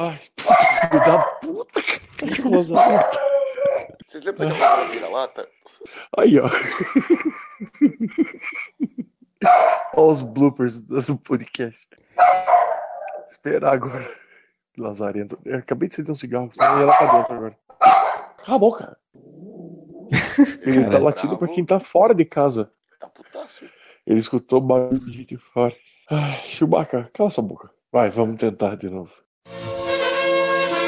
Ai, filho da puta, cachorro lazarento. Vocês lembram daquela novela vira-lata? Aí, ó. Olha os bloopers do podcast. Esperar agora. Lazarento. Eu acabei de acender um cigarro, senão ia lá pra dentro agora. Cala a boca. Ele tá Cara, latindo pra quem tá fora de casa. Tá putaço. Ele escutou barulho de gente fora. Ai, Chewbacca, cala sua boca. Vai, vamos tentar de novo.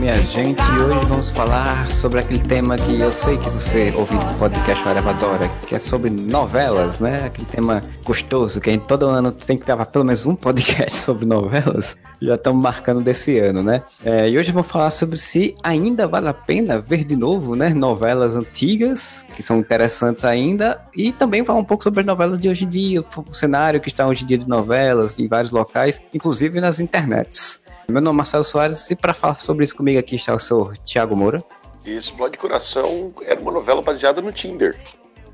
Minha gente, e hoje vamos falar sobre aquele tema que eu sei que você, ouvinte do podcast adora, que é sobre novelas, né? Aquele tema gostoso, que a gente todo ano tem que gravar pelo menos um podcast sobre novelas. Já estamos marcando desse ano, né? É, e hoje vou falar sobre se ainda vale a pena ver de novo, né? Novelas antigas, que são interessantes ainda, e também falar um pouco sobre as novelas de hoje em dia, o cenário que está hoje em dia de novelas em vários locais, inclusive nas internets. Meu nome é Marcelo Soares e para falar sobre isso comigo aqui está o senhor Tiago Moura E Explode Coração era uma novela baseada no Tinder.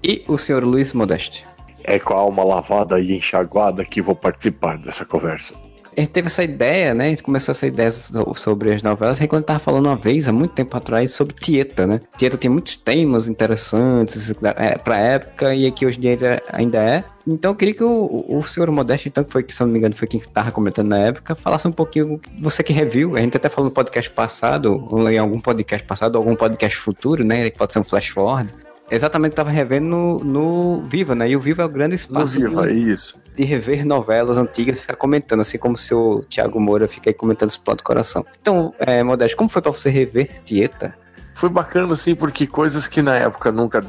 e o senhor Luiz Modeste. É com a alma lavada e enxaguada que vou participar dessa conversa. A gente teve essa ideia, né? A gente começou essa ideia so- sobre as novelas. Aí quando eu tava falando uma vez, há muito tempo atrás, sobre Tieta, né? Tieta tem muitos temas interessantes é, pra época e aqui hoje em dia ainda- ainda é. Então eu queria que o, o senhor Modeste, então, que foi que, se não me engano, foi quem tava comentando na época, falasse um pouquinho, você que reviu, a gente até falou no podcast passado, ou em algum podcast passado, ou algum podcast futuro, né? Que pode ser um flash forward. Exatamente, tava revendo no, no Viva, né? E o Viva é o grande espaço viva, de, isso. de rever novelas antigas e ficar comentando, assim como o seu Thiago Moura fica aí comentando Explode Coração. Então, é, Modesto, como foi pra você rever Tieta? Foi bacana, assim, porque coisas que na época nunca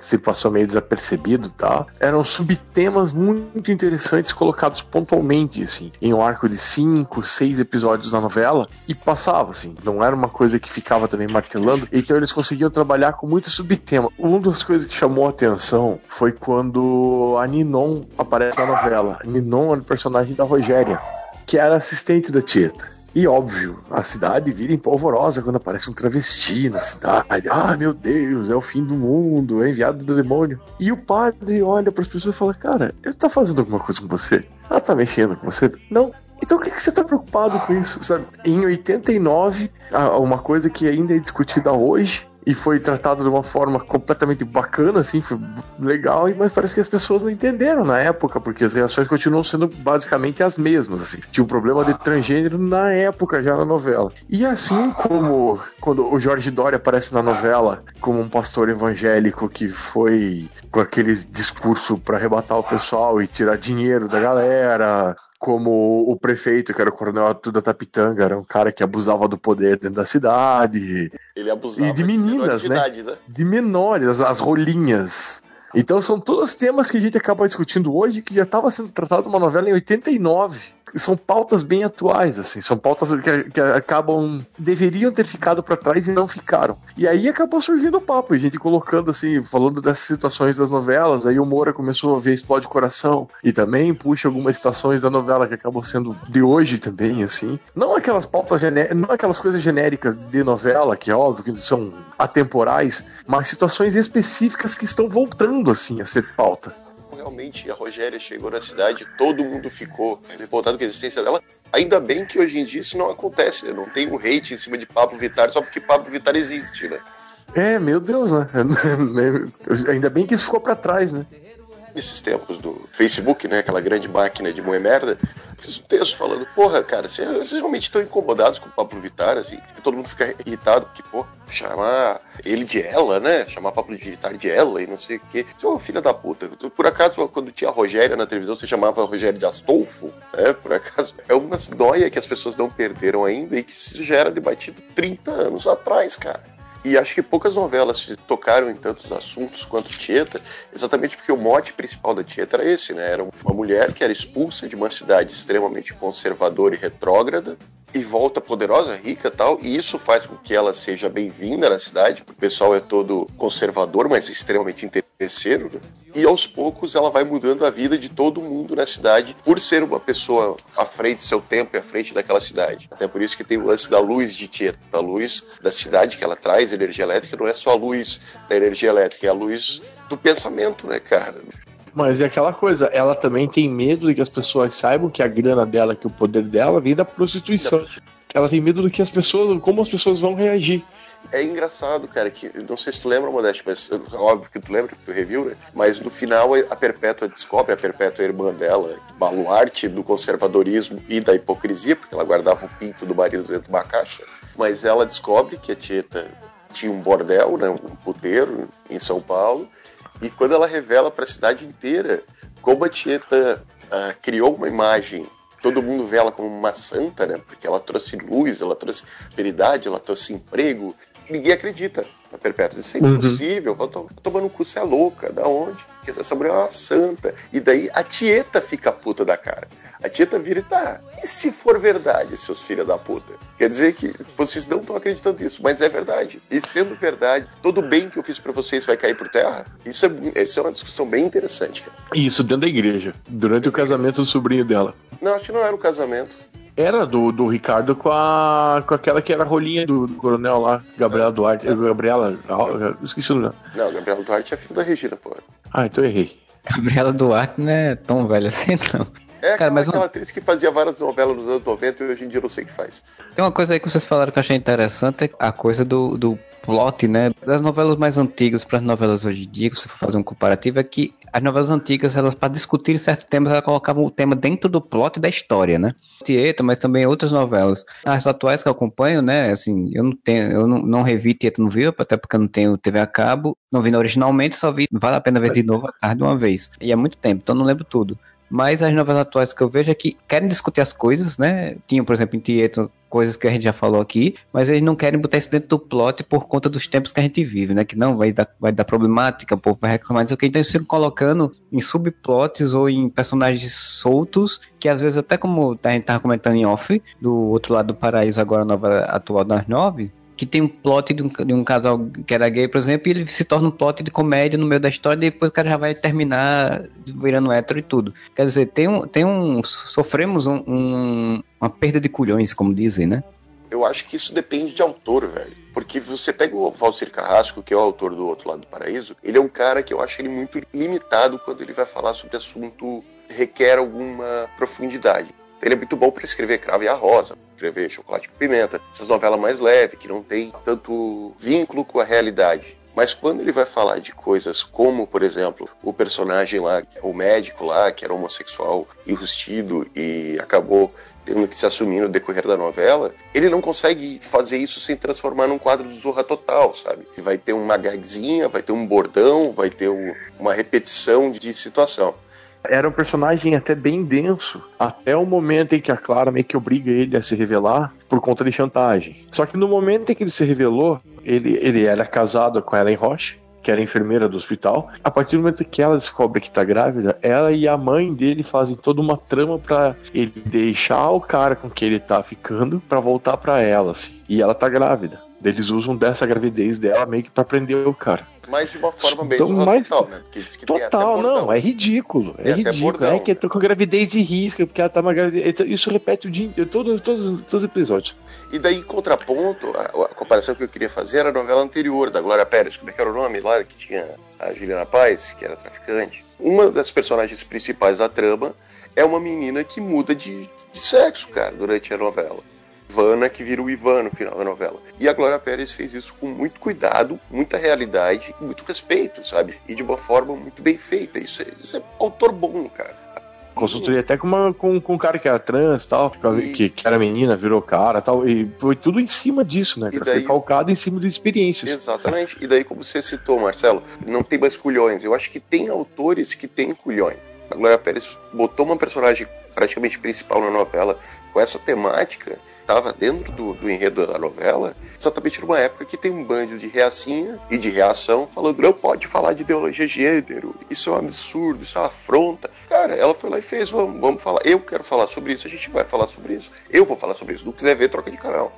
se passou meio desapercebido tal, eram subtemas muito interessantes colocados pontualmente, assim, em um arco de cinco, seis episódios da novela, e passava, assim, não era uma coisa que ficava também martelando, então eles conseguiam trabalhar com muito subtema. Uma das coisas que chamou a atenção foi quando a Ninon aparece na novela. Ninon era o personagem da Rogéria, que era assistente da Tieta. E óbvio, a cidade vira empolvorosa quando aparece um travesti na cidade. Ah, meu Deus, é o fim do mundo, é enviado do demônio. E o padre olha para as pessoas e fala: Cara, ele tá fazendo alguma coisa com você? Ela tá mexendo com você? Não. Então o que, que você tá preocupado com isso? Sabe? Em 89, ah, uma coisa que ainda é discutida hoje. E foi tratado de uma forma completamente bacana, assim, foi legal, mas parece que as pessoas não entenderam na época, porque as reações continuam sendo basicamente as mesmas, assim. Tinha um problema de transgênero na época, já na novela. E assim como quando o Jorge Dória aparece na novela como um pastor evangélico que foi com aquele discurso para arrebatar o pessoal e tirar dinheiro da galera, como o prefeito, que era o coronel da Tapitanga, era um cara que abusava do poder dentro da cidade, Ele abusava E de meninas, de né? idade, né? de menores, as, as rolinhas. Então são todos temas que a gente acaba discutindo hoje que já estava sendo tratado numa novela em 89. São pautas bem atuais, assim, são pautas que, que acabam deveriam ter ficado para trás e não ficaram. E aí acabou surgindo o papo, a gente colocando assim, falando dessas situações das novelas. Aí o Moura começou a ver Explode Coração e também puxa algumas situações da novela que acabam sendo de hoje também, assim. Não aquelas pautas gené- não aquelas coisas genéricas de novela que é óbvio que são atemporais, mas situações específicas que estão voltando assim a ser pauta. Realmente, a Rogéria chegou na cidade, todo mundo ficou revoltado com a existência dela. Ainda bem que hoje em dia isso não acontece, né? Não tem um hate em cima de Pablo Vittar só porque Pablo Vittar existe, né? É, meu Deus, né? Ainda bem que isso ficou pra trás, né? Nesses tempos do Facebook, né? Aquela grande máquina de moer merda, fiz um texto falando, porra, cara, vocês, realmente estão incomodados com o Pablo Vittar, assim? Que todo mundo fica irritado, porque, pô, chamar ele de ela, né? Chamar Pablo Vittar de ela e não sei o quê. É uma filha da puta. Por acaso, quando tinha a Rogéria na televisão, você chamava a Rogéria de Astolfo? É, por acaso. É uma noia que as pessoas não perderam ainda e que já era debatido 30 anos atrás, cara. E acho que poucas novelas tocaram em tantos assuntos quanto Tieta, exatamente porque o mote principal da Tieta era esse, né? Era uma mulher que era expulsa de uma cidade extremamente conservadora e retrógrada e volta poderosa, rica tal, e isso faz com que ela seja bem-vinda na cidade, porque o pessoal é todo conservador, mas extremamente interesseiro, né? E aos poucos ela vai mudando a vida de todo mundo na cidade por ser uma pessoa à frente do seu tempo e à frente daquela cidade. Até por isso que tem o lance da luz de Tieto, da luz da cidade que ela traz, energia elétrica, não é só a luz da energia elétrica, é a luz do pensamento, né, cara? Mas é aquela coisa, ela também tem medo de que as pessoas saibam que a grana dela, que o poder dela vem da prostituição. Ela tem medo do que as pessoas, como as pessoas vão reagir. É engraçado, cara, que não sei se tu lembra, Modeste, mas óbvio que tu lembra que tu reviu, né? Mas no final a Perpétua descobre, a Perpétua é irmã dela, baluarte do conservadorismo e da hipocrisia, porque ela guardava o pinto do marido dentro de uma caixa. Mas ela descobre que a Tieta tinha um bordel, né, um puteiro em São Paulo, e quando ela revela para a cidade inteira como a Tieta uh, criou uma imagem, todo mundo vê ela como uma santa, né? Porque ela trouxe luz, ela trouxe prosperidade, ela trouxe emprego. Ninguém acredita na Perpétua. Isso é uhum. impossível. Uhum. Tô, tomando um cu, você é louca. Da onde? Porque essa mulher é uma santa. E daí a Tieta fica puta da cara. A Tieta vira e tá. E se for verdade, seus filhos da puta? Quer dizer que vocês não estão acreditando nisso, mas é verdade. E sendo verdade, todo bem que eu fiz para vocês vai cair por terra? Isso é, isso é uma discussão bem interessante, cara. Isso, dentro da igreja. Durante o casamento do sobrinho dela. Não, acho que não era o casamento. Era do, do Ricardo com, a, com aquela que era a rolinha do, do coronel lá, Gabriela Duarte. Gabriela. Esqueci o nome. Não, Gabriela Duarte é filho da Regina, pô. Ah, então eu errei. Gabriela Duarte não é tão velha assim, não. É Cara, aquela, mas aquela atriz que fazia várias novelas nos anos 90 e hoje em dia eu não sei o que faz. Tem uma coisa aí que vocês falaram que eu achei interessante, é a coisa do, do plot, né? Das novelas mais antigas para as novelas hoje em dia, que você for fazer um comparativo, é que as novelas antigas, elas para discutir certos temas, elas colocavam o tema dentro do plot da história, né? Tieto, mas também outras novelas. As atuais que eu acompanho, né? Assim, eu não tenho, eu não, não revi Tieto no Viu, até porque eu não tenho TV a cabo. Não vi originalmente, só vi, vale a pena ver de novo a tarde de uma vez. E é muito tempo, então não lembro tudo. Mas as novelas atuais que eu vejo é que querem discutir as coisas, né? Tinham, por exemplo, em Tieto, coisas que a gente já falou aqui, mas eles não querem botar isso dentro do plot por conta dos tempos que a gente vive, né? Que não vai dar, vai dar problemática, o povo vai reclamar disso aqui. Então eles ficam colocando em subplots ou em personagens soltos, que às vezes, até como a gente tava comentando em off, do outro lado do paraíso, agora a novela atual das nove, que tem um plot de um, de um, casal que era gay, por exemplo, e ele se torna um plot de comédia no meio da história, e depois o cara já vai terminar virando hétero e tudo. Quer dizer, tem um. Tem um sofremos um, um, uma perda de culhões, como dizem, né? Eu acho que isso depende de autor, velho. Porque você pega o Valcir Carrasco, que é o autor do Outro Lado do Paraíso, ele é um cara que eu acho ele muito limitado quando ele vai falar sobre assunto que requer alguma profundidade. Ele é muito bom para escrever Cravo e a Rosa, escrever Chocolate com Pimenta, essas novelas mais leves, que não tem tanto vínculo com a realidade. Mas quando ele vai falar de coisas como, por exemplo, o personagem lá, o médico lá, que era homossexual enrustido e acabou tendo que se assumir no decorrer da novela, ele não consegue fazer isso sem transformar num quadro de Zorra Total, sabe? Vai ter uma gagzinha, vai ter um bordão, vai ter uma repetição de situação era um personagem até bem denso, até o momento em que a Clara meio que obriga ele a se revelar por conta de chantagem. Só que no momento em que ele se revelou, ele, ele era casado com Ellen Roche, que era enfermeira do hospital. A partir do momento que ela descobre que tá grávida, ela e a mãe dele fazem toda uma trama para ele deixar o cara com quem ele tá ficando para voltar para ela, assim. E ela tá grávida. Eles usam dessa gravidez dela meio que pra prender o cara. Mas de uma forma bem então, mas, total, né? Porque diz que total, não, é ridículo. É ridículo. Bordão, é que eu tô com gravidez de risco, porque ela tá uma gravidez. Isso repete o dia inteiro, todos, todos, todos os episódios. E daí, em contraponto, a, a, comparação que eu queria fazer era a novela anterior, da Glória Pérez, como é que era o nome lá, que tinha a Juliana Paz, que era traficante. Uma das personagens principais da trama é uma menina que muda de, de sexo, cara, durante a novela. Ivana que vira o Ivan no final da novela. E a Glória Pérez fez isso com muito cuidado, muita realidade, muito respeito, sabe? E de uma forma muito bem feita. Isso é, isso é autor bom, cara. Consultoria até com, uma, com, com um cara que era trans e tal, que, que era menina, virou cara tal. E foi tudo em cima disso, né? Cara? daí- Foi calcado em cima de experiências. Exatamente. E daí, como você citou, Marcelo, não tem mais culhões. Eu acho que tem autores que têm culhões. A Glória Pérez botou uma personagem praticamente principal na novela com essa temática, estava dentro do, do enredo da novela, exatamente numa época que tem um bando de reacinha e de reação falando não pode falar de ideologia de gênero, isso é um absurdo, isso é uma afronta. Cara, ela foi lá e fez, vamos, vamos falar, eu quero falar sobre isso, a gente vai falar sobre isso, eu vou falar sobre isso, não quiser ver, troca de canal.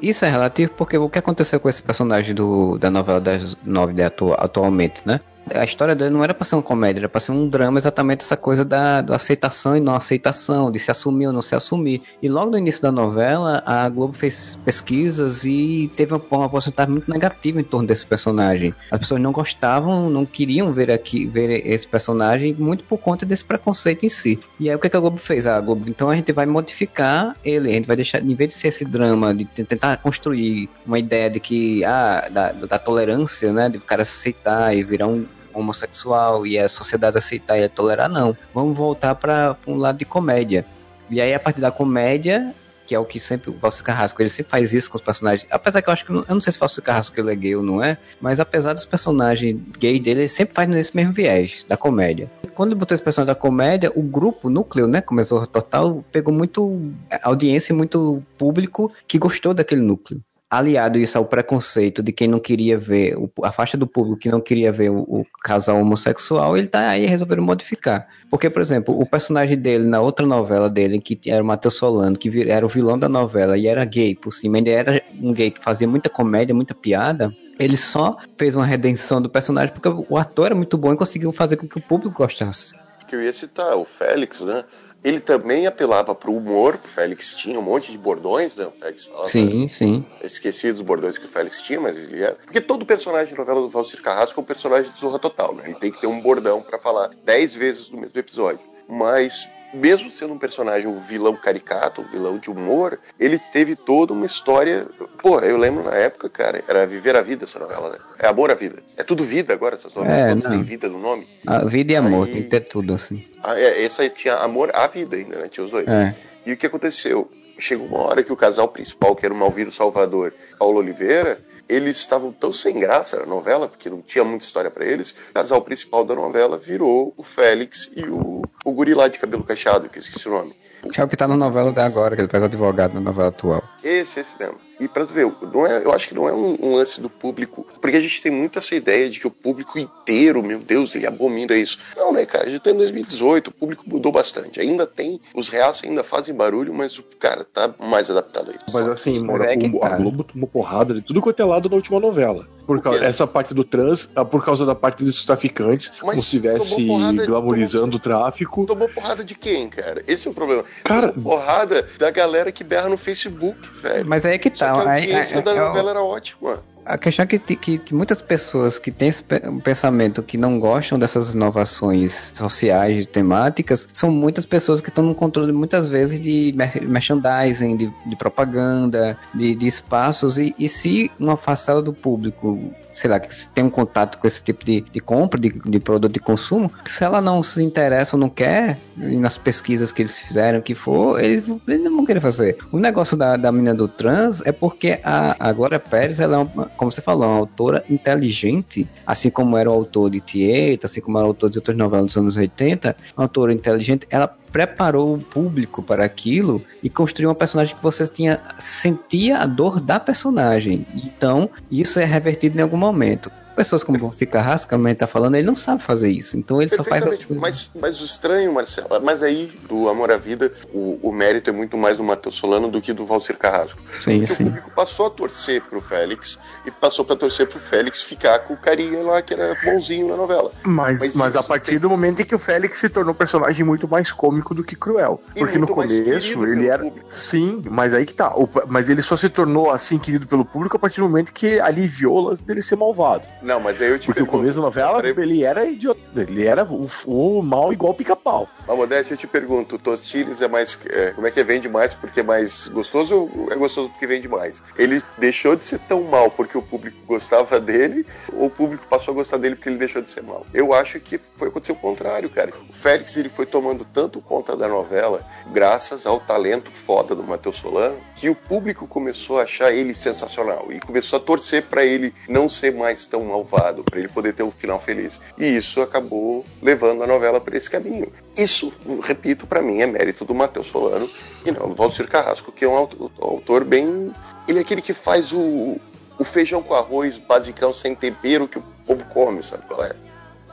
Isso é relativo porque o que aconteceu com esse personagem do, da novela das nove de atu- atualmente, né? A história dele não era pra ser uma comédia, era pra ser um drama, exatamente essa coisa da, da aceitação e não aceitação, de se assumir ou não se assumir. E logo no início da novela, a Globo fez pesquisas e teve uma, uma porcentagem muito negativa em torno desse personagem. As pessoas não gostavam, não queriam ver aqui ver esse personagem, muito por conta desse preconceito em si. E aí o que, que a Globo fez? A Globo, então a gente vai modificar ele, a gente vai deixar, em vez de ser esse drama, de tentar construir uma ideia de que, ah, da, da tolerância, né, de o cara se aceitar e virar um homossexual e a sociedade aceitar e tolerar, não. Vamos voltar para um lado de comédia. E aí, a partir da comédia, que é o que sempre o Valci Carrasco, ele sempre faz isso com os personagens. Apesar que eu acho que, eu não sei se o Valci Carrasco ele é gay ou não é, mas apesar dos personagens gay dele, ele sempre faz nesse mesmo viés, da comédia. Quando ele botou esse personagem da comédia, o grupo, o núcleo, né, começou total, pegou muito audiência e muito público que gostou daquele núcleo aliado isso ao preconceito de quem não queria ver, a faixa do público que não queria ver o, o casal homossexual, ele tá aí resolveram modificar. Porque, por exemplo, o personagem dele na outra novela dele, que era o Matheus Solano, que era o vilão da novela e era gay por cima, ele era um gay que fazia muita comédia, muita piada. Ele só fez uma redenção do personagem porque o ator era muito bom e conseguiu fazer com que o público gostasse. que eu ia citar, o Félix, né? Ele também apelava pro humor, o Félix tinha um monte de bordões, né? O Félix falava. Sim, sim. Esqueci dos bordões que o Félix tinha, mas ele era. Porque todo personagem de novela do Valcir Carrasco é um personagem de Zorra Total, né? Ele tem que ter um bordão pra falar dez vezes no mesmo episódio. Mas, mesmo sendo um personagem, um vilão caricato, um vilão de humor, ele teve toda uma história. Pô, eu lembro na época, cara, era Viver a Vida essa novela, né? É Amor à Vida. É tudo vida agora, essas novelas É, todas não. têm vida no nome. A vida e amor, Aí- tem que ter tudo, assim. Ah, é, essa aí tinha amor à vida ainda, né? Tinha os dois. É. E o que aconteceu? Chegou uma hora que o casal principal, que era o Malvino Salvador Paulo Oliveira, eles estavam tão sem graça na novela, porque não tinha muita história pra eles. O casal principal da novela virou o Félix e o, o guri lá de cabelo cacheado, que eu esqueci o nome. Que é o que tá na novela até agora, que ele faz advogado na novela atual. Esse, esse mesmo. E pra tu ver, não é, eu acho que não é um, um lance do público, porque a gente tem muito essa ideia de que o público inteiro, meu Deus, ele abomina isso. Não, né, cara? A gente tá em 2018, o público mudou bastante. Ainda tem, os reais ainda fazem barulho, mas o cara tá mais adaptado a isso. Mas assim, Mas é que o- tá. a Globo tomou porrada de tudo quanto é lado na última novela. Por causa, essa parte do trans, ah, por causa da parte dos traficantes, Mas como se estivesse glamorizando o tráfico. Tomou porrada de quem, cara? Esse é o problema. Cara- Tomou porrada da galera que berra no Facebook, velho. Mas aí é que Só tá. que a aí- audiência é- da é- novela era ótima. A questão é que, que, que muitas pessoas que têm esse pe- pensamento que não gostam dessas inovações sociais, temáticas, são muitas pessoas que estão no controle muitas vezes de mer- merchandising, de, de propaganda, de, de espaços. E, e se uma parcela do público, sei lá, que tem um contato com esse tipo de, de compra, de, de produto de consumo, se ela não se interessa ou não quer, nas pesquisas que eles fizeram, que for, eles, eles não vão querer fazer. O negócio da, da menina do trans é porque a, a Glória Pérez, ela é, uma, como você falou, uma autora inteligente, assim como era o autor de Tieta, assim como era o autor de outras novelas dos anos 80, uma autora inteligente, ela preparou o público para aquilo e construiu uma personagem que você tinha sentia a dor da personagem. Então, isso é revertido em algum momento. Pessoas como o Carrasco, como a gente tá falando, ele não sabe fazer isso. Então ele só faz as coisas. Mas, mas o estranho, Marcelo, mas aí do Amor à Vida, o, o mérito é muito mais do Matheus Solano do que do Valcir Carrasco. Sim, Porque o sim. público passou a torcer pro Félix e passou pra torcer pro Félix ficar com o carinha lá que era bonzinho na novela. Mas, Mas mas, a partir tem- do momento em que o Félix se tornou um personagem muito mais cômico do que cruel. E Porque no começo ele era. público. Sim, mas aí que tá. O- Mas ele só se tornou assim querido pelo público a partir do momento que aliviou o lance dele ser malvado. Não, mas aí eu te Porque o pergunto. começo da novela, Peraí, ele era idiota. Ele era o, o mal igual pica-pau. Mas, Modéstia, eu te pergunto, o Tostines é mais. é, como é que é? Vende mais porque é mais gostoso ou é gostoso porque vende mais? Ele deixou de ser tão mal porque o público gostava dele ou o público passou a gostar dele porque ele deixou de ser mal? Eu acho que foi acontecer o contrário, cara. O Félix ele foi tomando tanto conta da novela, graças ao talento foda do Matheus Solano, que o público começou a achar ele sensacional e começou a torcer pra ele não ser mais tão malvado, pra ele poder ter um final feliz. E isso acabou levando a novela para esse caminho. Isso, repito, pra mim é mérito do Matheus Solano e não do Valcir Carrasco, que é um auto- autor bem. Ele é aquele que faz o, o feijão com arroz basicão sem tempero que o povo come, sabe qual é?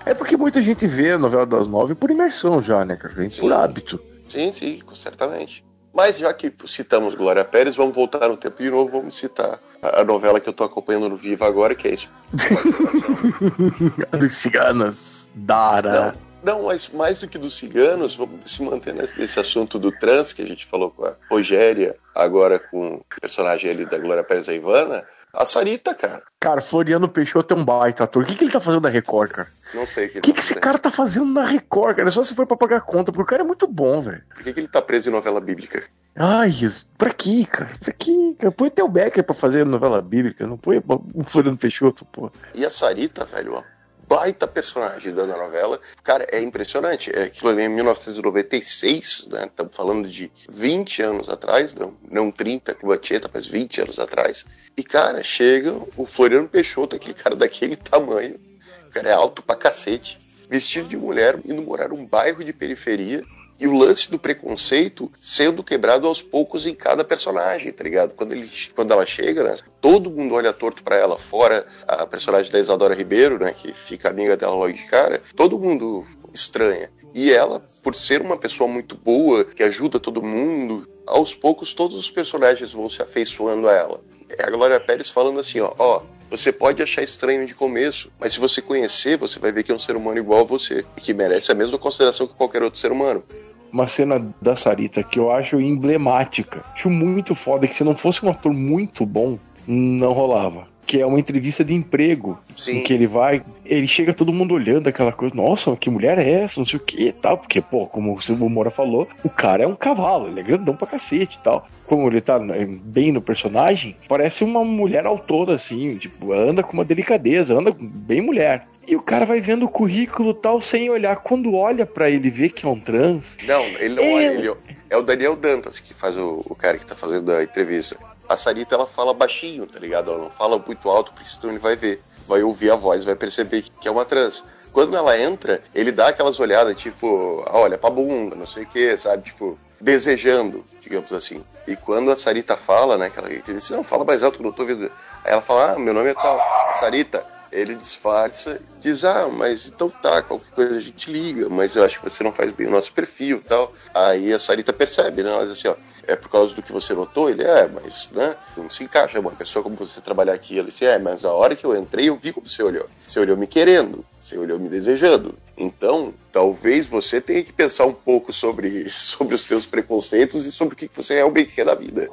É porque muita gente vê a novela das nove por imersão já, né, cara? Por hábito. Sim, sim, certamente. Mas já que citamos Glória Pérez, vamos voltar no tempo de novo, vamos citar a novela que eu tô acompanhando no Viva agora, que é isso. Dos ciganas. Dara. Não, mas mais do que dos ciganos, vamos se manter nesse, nesse assunto do trans que a gente falou com a Rogéria, agora com o personagem ali da Glória Pérez, a Ivana, a Sarita, cara. Cara, Floriano Peixoto é um baita ator. O que, que ele tá fazendo na Record, cara? Não sei o que, que, que esse cara tá fazendo na Record, cara? É só se for pra pagar conta, porque o cara é muito bom, velho. Por que, que ele tá preso em novela bíblica? Ai, pra quê, cara? Pra quê? Cara? Põe o Becker pra fazer novela bíblica, não põe o Floriano Peixoto, pô. E a Sarita, velho, uma baita personagem da novela. Cara, é impressionante. É aquilo ali em 1996, né? Estamos falando de 20 anos atrás, não, não 30 como a Tieta, mas 20 anos atrás. E, cara, chega o Floriano Peixoto, aquele cara daquele tamanho. O cara é alto pra cacete. Vestido de mulher, indo morar num bairro de periferia. E o lance do preconceito sendo quebrado aos poucos em cada personagem, tá ligado? Quando, ele, quando ela chega, né, todo mundo olha torto pra ela, fora a personagem da Isadora Ribeiro, né, que fica amiga dela logo de cara, todo mundo estranha. E ela, por ser uma pessoa muito boa, que ajuda todo mundo, aos poucos todos os personagens vão se afeiçoando a ela. É a Glória Pérez falando assim, ó, ó, você pode achar estranho de começo, mas se você conhecer, você vai ver que é um ser humano igual a você, e que merece a mesma consideração que qualquer outro ser humano. Uma cena da Sarita que eu acho emblemática. Acho muito foda que se não fosse um ator muito bom, não rolava. Que é uma entrevista de emprego. Sim. Em que ele vai, ele chega todo mundo olhando aquela coisa, nossa, que mulher é essa, não sei o que e tal. Porque, pô, como o Silvio Moura falou, o cara é um cavalo, ele é grandão pra cacete e tal. Como ele tá bem no personagem, parece uma mulher autora, assim, tipo, anda com uma delicadeza, anda bem mulher. E o cara vai vendo o currículo tal, sem olhar. Quando olha pra ele ver que é um trans, Não, ele não olha, ele é o Daniel Dantas que faz o, o cara que tá fazendo a entrevista. A Sarita, ela fala baixinho, tá ligado? Ela não fala muito alto, porque senão ele vai ver. Vai ouvir a voz, vai perceber que é uma trans. Quando ela entra, ele dá aquelas olhadas, tipo, ah, olha pra bunda, não sei o que, sabe? Tipo, desejando, digamos assim. E quando a Sarita fala, né, que ela, ele diz, não, fala mais alto que eu não tô ouvindo. Aí ela fala, ah, meu nome é tal. Sarita, ele disfarça, diz, ah, mas então tá, qualquer coisa a gente liga, mas eu acho que você não faz bem o nosso perfil tal. Aí a Sarita percebe, né? Ela diz assim, ó, é por causa do que você notou? Ele é, mas, né, não se encaixa, uma pessoa como você trabalhar aqui. Ele disse, é, mas a hora que eu entrei, eu vi como você olhou. Você olhou me querendo, você olhou me desejando. Então, talvez você tenha que pensar um pouco sobre, sobre os seus preconceitos e sobre o que você realmente quer da vida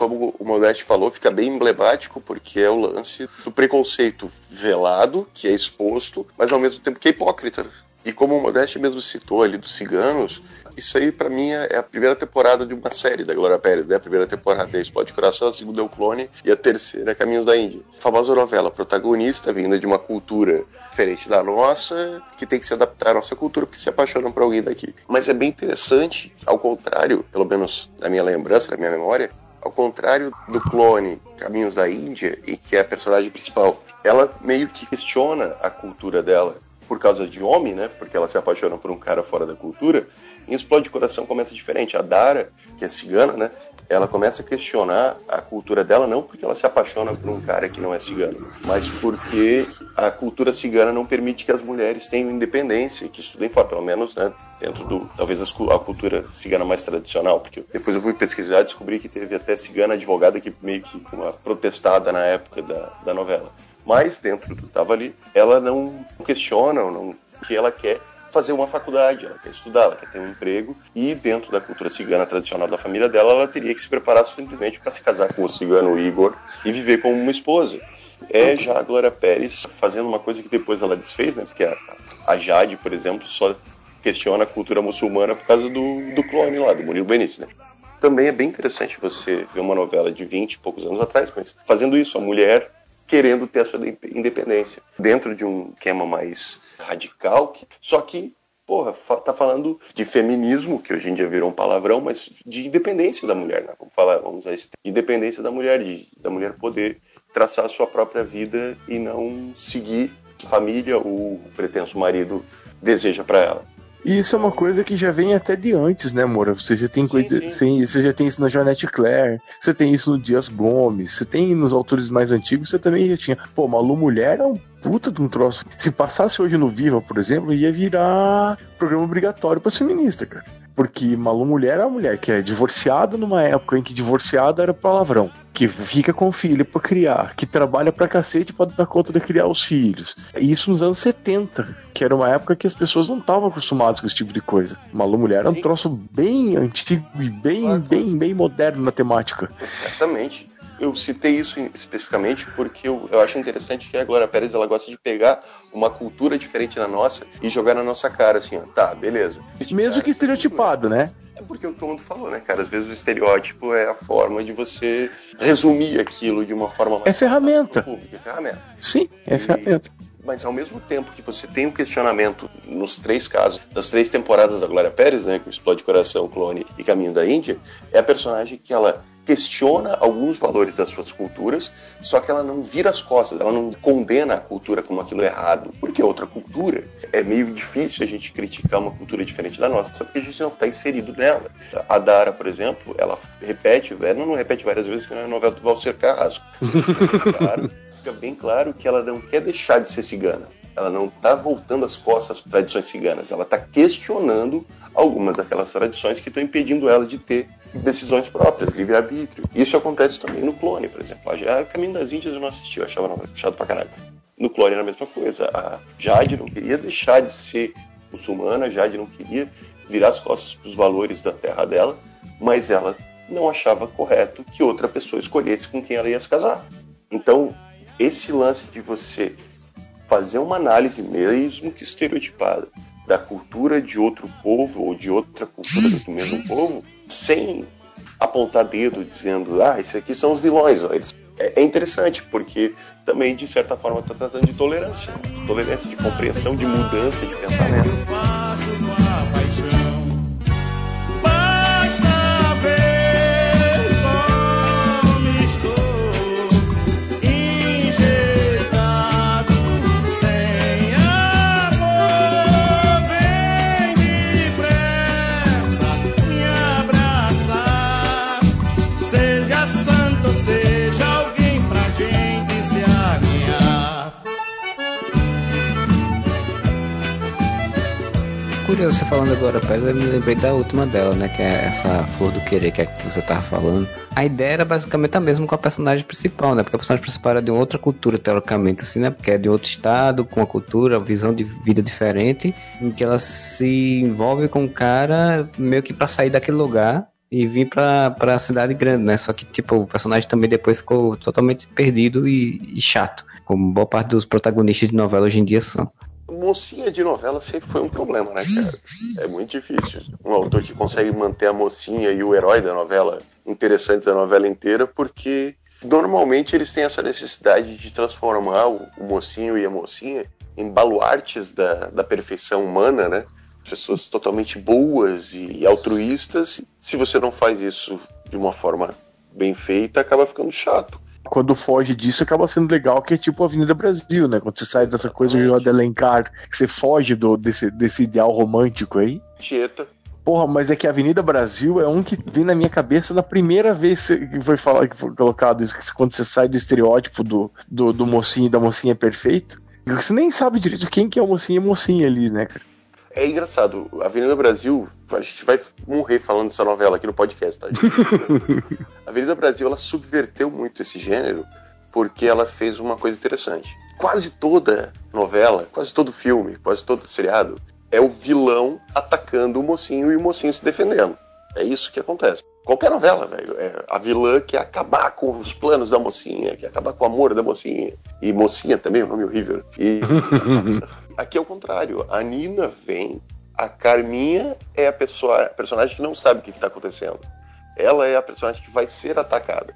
como o Modeste falou, fica bem emblemático porque é o lance do preconceito velado, que é exposto, mas ao mesmo tempo que é hipócrita. E como o Modeste mesmo citou ali dos ciganos, isso aí pra mim é a primeira temporada de uma série da Glória Pérez, né? A primeira temporada é Explode Coração, a segunda é o Clone e a terceira é Caminhos da Índia. Famosa novela, protagonista, vinda de uma cultura diferente da nossa, que tem que se adaptar à nossa cultura porque se apaixonam por alguém daqui. Mas é bem interessante, ao contrário, pelo menos na minha lembrança, na minha memória, ao contrário do clone Caminhos da Índia, e que é a personagem principal, ela meio que questiona a cultura dela por causa de homem, né? Porque ela se apaixona por um cara fora da cultura. Em Explode Coração começa diferente. A Dara, que é cigana, né? Ela começa a questionar a cultura dela não porque ela se apaixona por um cara que não é cigano, mas porque a cultura cigana não permite que as mulheres tenham independência que estudem fora, pelo menos, né? Dentro do, talvez, a cultura cigana mais tradicional, porque depois eu fui pesquisar e descobri que teve até cigana advogada que meio que uma protestada na época da, da novela. Mas dentro do que estava ali, ela não questiona, não, que ela quer fazer uma faculdade, ela quer estudar, ela quer ter um emprego e dentro da cultura cigana tradicional da família dela, ela teria que se preparar simplesmente para se casar com o cigano Igor e viver como uma esposa. é já a Glória Pérez fazendo uma coisa que depois ela desfez, né? Porque a, a Jade, por exemplo, só questiona a cultura muçulmana por causa do, do clone lá, do Murilo Benício, né? Também é bem interessante você ver uma novela de 20 e poucos anos atrás, mas fazendo isso, a mulher querendo ter a sua independência, dentro de um esquema mais radical, que, só que porra, tá falando de feminismo, que hoje em dia virou um palavrão, mas de independência da mulher, né? Vamos falar, vamos usar isso. Independência da mulher, de, da mulher poder traçar a sua própria vida e não seguir a família ou o pretenso marido deseja para ela. E isso é uma coisa que já vem até de antes, né, Moura? Você já tem sim, coisa. Sim. você já tem isso na Janete Claire, você tem isso no Dias Gomes, você tem nos autores mais antigos, você também já tinha. Pô, Malu Mulher é um puta de um troço. Se passasse hoje no Viva, por exemplo, ia virar programa obrigatório pra feminista, cara. Porque Malu Mulher é uma mulher que é divorciada numa época em que divorciada era palavrão. Que fica com o filho para criar, que trabalha pra cacete pra dar conta de criar os filhos. Isso nos anos 70, que era uma época que as pessoas não estavam acostumadas com esse tipo de coisa. Malu Mulher é um troço bem antigo e bem, bem, bem moderno na temática. Certamente eu citei isso especificamente porque eu, eu acho interessante que a Glória Pérez ela gosta de pegar uma cultura diferente da nossa e jogar na nossa cara, assim, ó, tá, beleza. Mesmo que estereotipado, né? É porque o que todo mundo falou, né, cara? Às vezes o estereótipo é a forma de você resumir aquilo de uma forma mais. É ferramenta. Público, é ferramenta. Sim, é e... ferramenta. Mas ao mesmo tempo que você tem o um questionamento nos três casos, das três temporadas da Glória Pérez, né, com Explode Coração, Clone e Caminho da Índia, é a personagem que ela questiona alguns valores das suas culturas, só que ela não vira as costas, ela não condena a cultura como aquilo errado, porque é outra cultura. É meio difícil a gente criticar uma cultura diferente da nossa, só porque a gente não está inserido nela. A Dara, por exemplo, ela repete, ela não repete várias vezes que não é novela do Valser Carrasco. claro, fica bem claro que ela não quer deixar de ser cigana. Ela não está voltando as costas às tradições ciganas, ela está questionando algumas daquelas tradições que estão impedindo ela de ter decisões próprias, livre-arbítrio. Isso acontece também no clone, por exemplo. A Caminho das Índias eu não assisti, eu achava chato pra caralho. No clone era a mesma coisa. A Jade não queria deixar de ser muçulmana, a Jade não queria virar as costas para os valores da terra dela, mas ela não achava correto que outra pessoa escolhesse com quem ela ia se casar. Então, esse lance de você fazer uma análise mesmo que estereotipada da cultura de outro povo ou de outra cultura do mesmo povo sem apontar dedo dizendo, ah, esses aqui são os vilões. Eles... É, é interessante, porque também, de certa forma, está tratando de tolerância. Tolerância, de compreensão, de mudança de pensamento. Curioso você falando agora, Pérez, eu me lembrei da última dela, né? Que é essa Flor do Querer que, é que você tava falando. A ideia era basicamente a mesma com a personagem principal, né? Porque a personagem principal era de outra cultura, teoricamente, assim, né? Porque é de outro estado, com uma cultura, visão de vida diferente, em que ela se envolve com o cara meio que para sair daquele lugar e vir pra, pra cidade grande, né? Só que, tipo, o personagem também depois ficou totalmente perdido e, e chato, como boa parte dos protagonistas de novela hoje em dia são mocinha de novela sempre foi um problema, né, cara? É muito difícil. Um autor que consegue manter a mocinha e o herói da novela interessantes da novela inteira, porque normalmente eles têm essa necessidade de transformar o, mocinho e a mocinha em baluartes da, da perfeição humana, né? Pessoas totalmente boas e altruístas. Se você não faz isso de uma forma bem feita, acaba ficando chato quando foge disso, acaba sendo legal, que é tipo a Avenida Brasil, né? Quando você sai dessa coisa de Alencar, que você foge do, desse, desse ideal romântico aí. Tieta. Porra, mas é que a Avenida Brasil é um que vem na minha cabeça na primeira vez que foi falar que foi colocado isso, que quando você sai do estereótipo do, do, do mocinho e da mocinha perfeito, você nem sabe direito quem que é o mocinho e mocinha ali, né, cara? É engraçado, a Avenida Brasil, a gente vai morrer falando dessa novela aqui no podcast, tá? a Avenida Brasil, ela subverteu muito esse gênero porque ela fez uma coisa interessante. Quase toda novela, quase todo filme, quase todo seriado é o vilão atacando o mocinho e o mocinho se defendendo. É isso que acontece. Qualquer novela, velho. É a vilã quer acabar com os planos da mocinha, quer acabar com o amor da mocinha. E mocinha também, é um nome horrível. E aqui é o contrário. A Nina vem, a Carminha é a, pessoa, a personagem que não sabe o que está acontecendo. Ela é a personagem que vai ser atacada.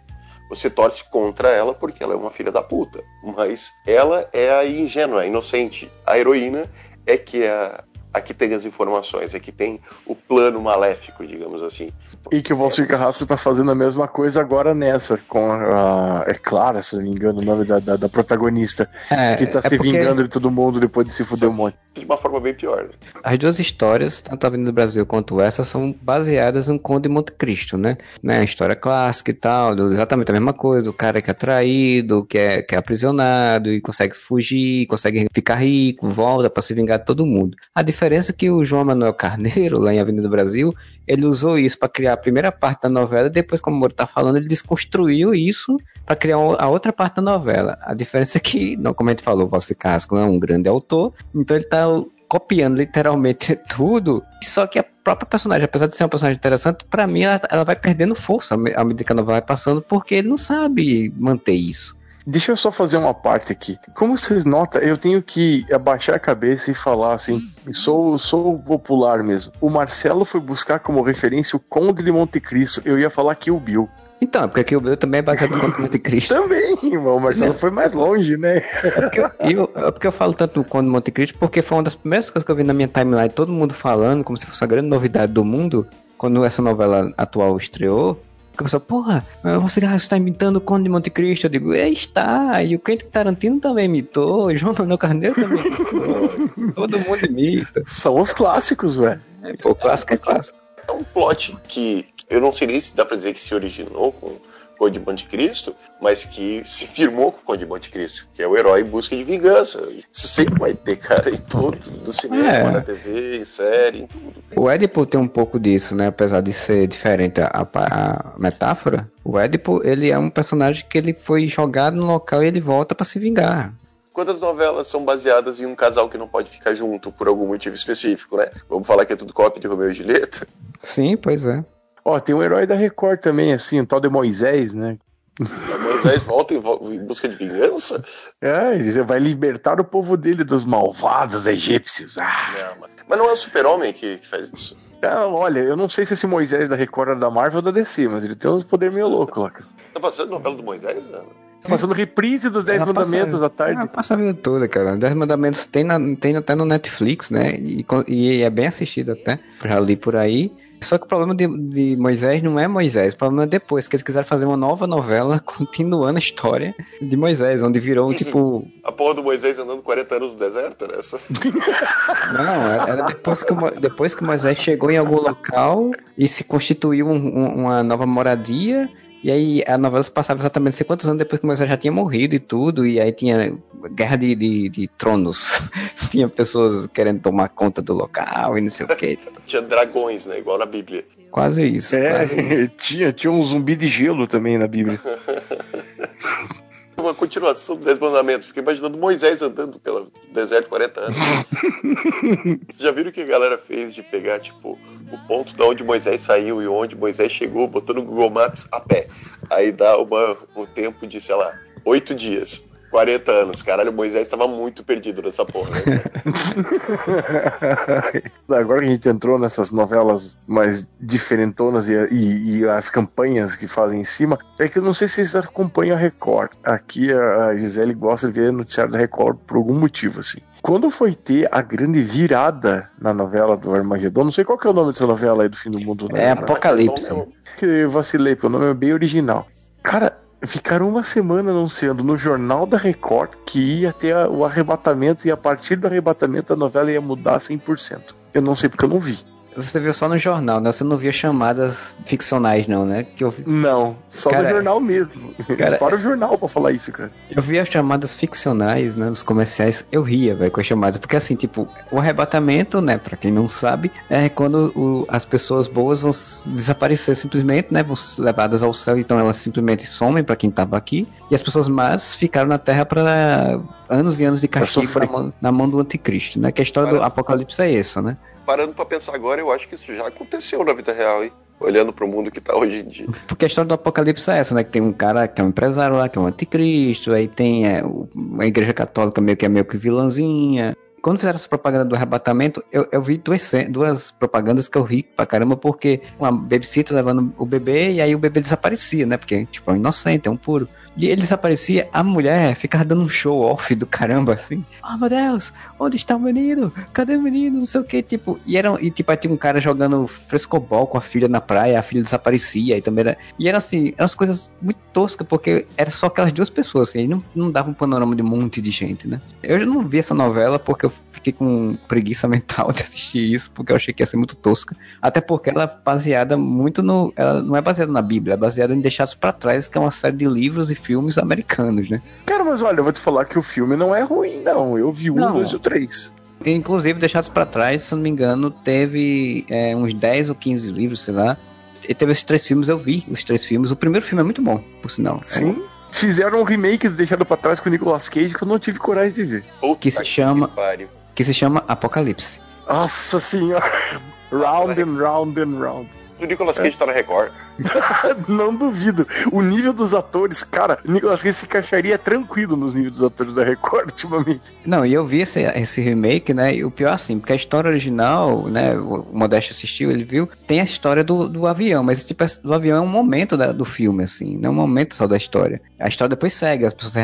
Você torce contra ela porque ela é uma filha da puta. Mas ela é a ingênua, a inocente. A heroína é que é a, a que tem as informações, é que tem o plano maléfico, digamos assim. E que o Valcir Carrasco tá fazendo a mesma coisa agora nessa, com a. É Clara, se não me engano, o nome da, da, da protagonista. É, que tá é se porque vingando de todo mundo depois de se fuder um monte. De uma forma bem pior. né? As duas histórias, tanto a Avenida do Brasil quanto essa, são baseadas no Conde de Monte Cristo, né? né? A história clássica e tal, do- exatamente a mesma coisa, o cara que é traído, que é, que é aprisionado e consegue fugir, consegue ficar rico, volta pra se vingar de todo mundo. A diferença é que o João Manuel Carneiro, lá em Avenida do Brasil, ele usou isso pra criar a primeira parte da novela, e depois, como o Moro tá falando, ele desconstruiu isso pra criar a outra parte da novela. A diferença é que, como a gente falou, o Valci Casco é um grande autor, então ele tá copiando literalmente tudo, só que a própria personagem, apesar de ser uma personagem interessante, pra mim ela, ela vai perdendo força à medida que a novela vai passando, porque ele não sabe manter isso. Deixa eu só fazer uma parte aqui. Como vocês notam, eu tenho que abaixar a cabeça e falar assim, sou, sou popular mesmo. O Marcelo foi buscar como referência o Conde de Monte Cristo. Eu ia falar que o Bill. Então, porque aqui o meu também é baseado no Conde de Monte Cristo. Também, o Marcelo foi mais longe, né? Porque eu, eu- é porque eu falo tanto do Conde de Monte Cristo, porque foi uma das primeiras coisas que eu vi na minha timeline, todo mundo falando, como se fosse a grande novidade do mundo, quando essa novela atual estreou. Que a pessoa, porra, você está imitando o Conde de Monte Cristo. Eu digo, é, está. E o Quentin Tarantino também imitou, o João Manuel Carneiro também imitou. todo mundo imita. São os clássicos, velho. É, pô, clássico é clássico. É um plot que eu não sei nem se dá pra dizer que se originou com Conde de Monte Cristo, mas que se firmou com o Conde de Monte Cristo, que é o herói em busca de vingança. Isso sempre vai ter, cara, em tudo, do cinema, É. na TV, em série, em tudo. O Édipo tem um pouco disso, né? Apesar de ser diferente a, a metáfora, o Édipo, ele é um personagem que ele foi jogado no local e ele volta pra se vingar. Quantas novelas são baseadas em um casal que não pode ficar junto por algum motivo específico, né? Vamos falar que é tudo cópia de Romeu e Julieta? Sim, pois é. Ó, tem um herói da Record também, assim, o tal de Moisés, né? A Moisés volta em, busca de vingança? É, ele vai libertar o povo dele dos malvados egípcios. Ah, Não, mas- não é o super-homem que, que faz isso. Ah, olha, eu não sei se esse Moisés da Record era da Marvel ou da DC, mas ele tem uns poder meio louco lá. cara. Tá passando novela do Moisés, né? Tá passando reprise dos Dez Ela passa- Mandamentos à tarde. Ela passa a vida toda, cara. Dez Mandamentos tem, na- tem até no Netflix, né? E, e é bem assistido até. Já li por aí. Só que o problema de, de Moisés não é Moisés, o problema é depois, que eles quiseram fazer uma nova novela continuando a história de Moisés, onde virou tipo. A porra do Moisés andando 40 anos no deserto, né? Essa- Não, era, era depois, que, o depois que Moisés chegou em algum local e se constituiu um- um- uma nova moradia. E aí a novela se passava exatamente não sei quantos anos depois que Moisés já tinha morrido e tudo. E aí tinha guerra de, de, de tronos. tinha pessoas querendo tomar conta do local e não sei o que. Tinha dragões, né? Igual na Bíblia. Quase isso. quase É, isso. tinha, tinha um zumbi de gelo também na Bíblia. Uma continuação dos Dez Mandamentos. Fiquei imaginando Moisés andando pelo deserto 40 anos. Vocês já viram o que a galera fez de pegar, tipo, o ponto de onde Moisés saiu e onde Moisés chegou, botou no Google Maps a pé. Aí dá uma, um tempo de, sei lá, oito dias. 40 anos. Caralho, Moisés tava muito perdido nessa porra, né? Agora que a gente entrou nessas novelas mais diferentonas e, e- e as campanhas que fazem em cima, é que eu não sei se vocês acompanham a Record. Aqui a Gisele gosta de ver noticiário da Record por algum motivo, assim. Quando foi ter a grande virada na novela do Armagedon, não sei qual que é o nome dessa novela aí do fim do mundo. É né? Apocalipse. que eu vacilei, porque o nome é bem original. Cara, ficaram uma semana anunciando no jornal da Record que ia ter o arrebatamento e a partir do arrebatamento a novela ia mudar 100%. Eu não sei porque eu não vi. Você viu só no jornal, né? Você não via chamadas ficcionais, não, né? Que eu, vi- Não, só Cara, no jornal mesmo. Cara, param o jornal pra falar isso, cara. eu via as chamadas ficcionais, né? Nos comerciais, eu ria, velho, com as chamadas. Porque assim, tipo, o arrebatamento, né? Pra quem não sabe, é quando o- as pessoas boas vão desaparecer simplesmente, né? Vão ser levadas ao céu, então elas simplesmente somem pra quem tava aqui. E as pessoas más ficaram na terra pra anos e anos de castigo na mão, na mão do anticristo, né? Que a história do Para- apocalipse é essa, né? Parando pra pensar agora, eu acho que isso já aconteceu na vida real, hein? olhando pro mundo que tá hoje em dia. Porque a história do Apocalipse é essa, né? Que tem um cara que é um empresário lá, que é um anticristo, aí tem é, o- a igreja católica meio que é meio que vilãzinha. Quando fizeram essa propaganda do arrebatamento, eu, eu vi duas, duas propagandas que eu ri pra caramba, porque uma babysitter levando o bebê e aí o bebê desaparecia, né? Porque, tipo, é um inocente, é um puro. E ele desaparecia, a mulher ficava dando um show off do caramba, assim. Ah, meu Deus, onde está o menino? Cadê o menino? Não sei o que, tipo. E, era, e tipo, tinha um cara jogando frescobol com a filha na praia, a filha desaparecia, e também era. E era assim, eram as coisas muito toscas, porque era só aquelas duas pessoas, assim, não, não dava um panorama de um monte de gente, né? Eu já não vi essa novela porque eu fiquei com preguiça mental de assistir isso, porque eu achei que ia ser muito tosca. Até porque ela é baseada muito no. Ela não é baseada na Bíblia, é baseada em Deixados pra Trás, que é uma série de livros e filmes americanos, né? Cara, mas olha, eu vou te falar que o filme não é ruim, não. Eu vi um, Não. dois e o três. Inclusive, Deixados pra Trás, se eu não me engano, teve é, uns 10 ou 15 livros, sei lá. E teve esses três filmes, eu vi os três filmes. O primeiro filme é muito bom, por sinal. Sim. Fizeram um remake do Deixado pra Trás com o Nicolas Cage que eu não tive coragem de ver. Puta Que se chama-. Que se chama Apocalipse. Nossa senhora. Round and round and round. O Nicolas Cage tá na Record. Não duvido. O nível dos atores, cara, Nicolas Cage se encaixaria tranquilo nos níveis dos atores da Record ultimamente. Não, e eu vi esse, esse remake, né? E o pior assim, porque a história original, né? O Modesto assistiu, ele viu, tem a história do, do avião, mas tipo do avião é um momento da- do filme, assim, não é um momento só da história. A história depois segue, as pessoas são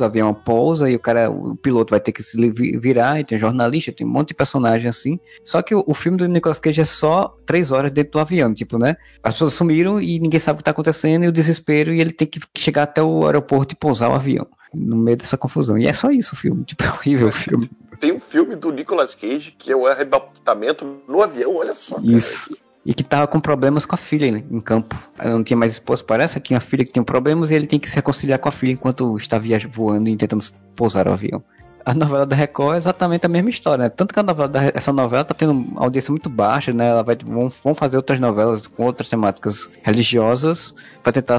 o avião pousa e o cara, o piloto vai ter que se virar, e tem jornalista, tem um monte de personagem assim. Só que o, o filme do Nicolas Cage é só três horas dentro do avião, tipo, né? As pessoas sumiram e ninguém sabe o que tá acontecendo, e o desespero, e ele tem que chegar até o aeroporto e pousar o avião. No meio dessa confusão. E é só isso o filme. Tipo, é horrível o filme. Tem um filme do Nicolas Cage que é o arrebatamento no avião, olha só. cara. Isso. E que tava com problemas com a filha né, em campo. Ela não tinha mais esposa, parece. Tinha uma filha que tinha problemas e ele tem que se reconciliar com a filha enquanto está viajando, voando e tentando pousar o avião. A novela da Record é exatamente a mesma história, né? Tanto que a novela da- essa novela tá tendo uma audiência muito baixa, né? Ela vai, vão, vão fazer outras novelas com outras temáticas religiosas para tentar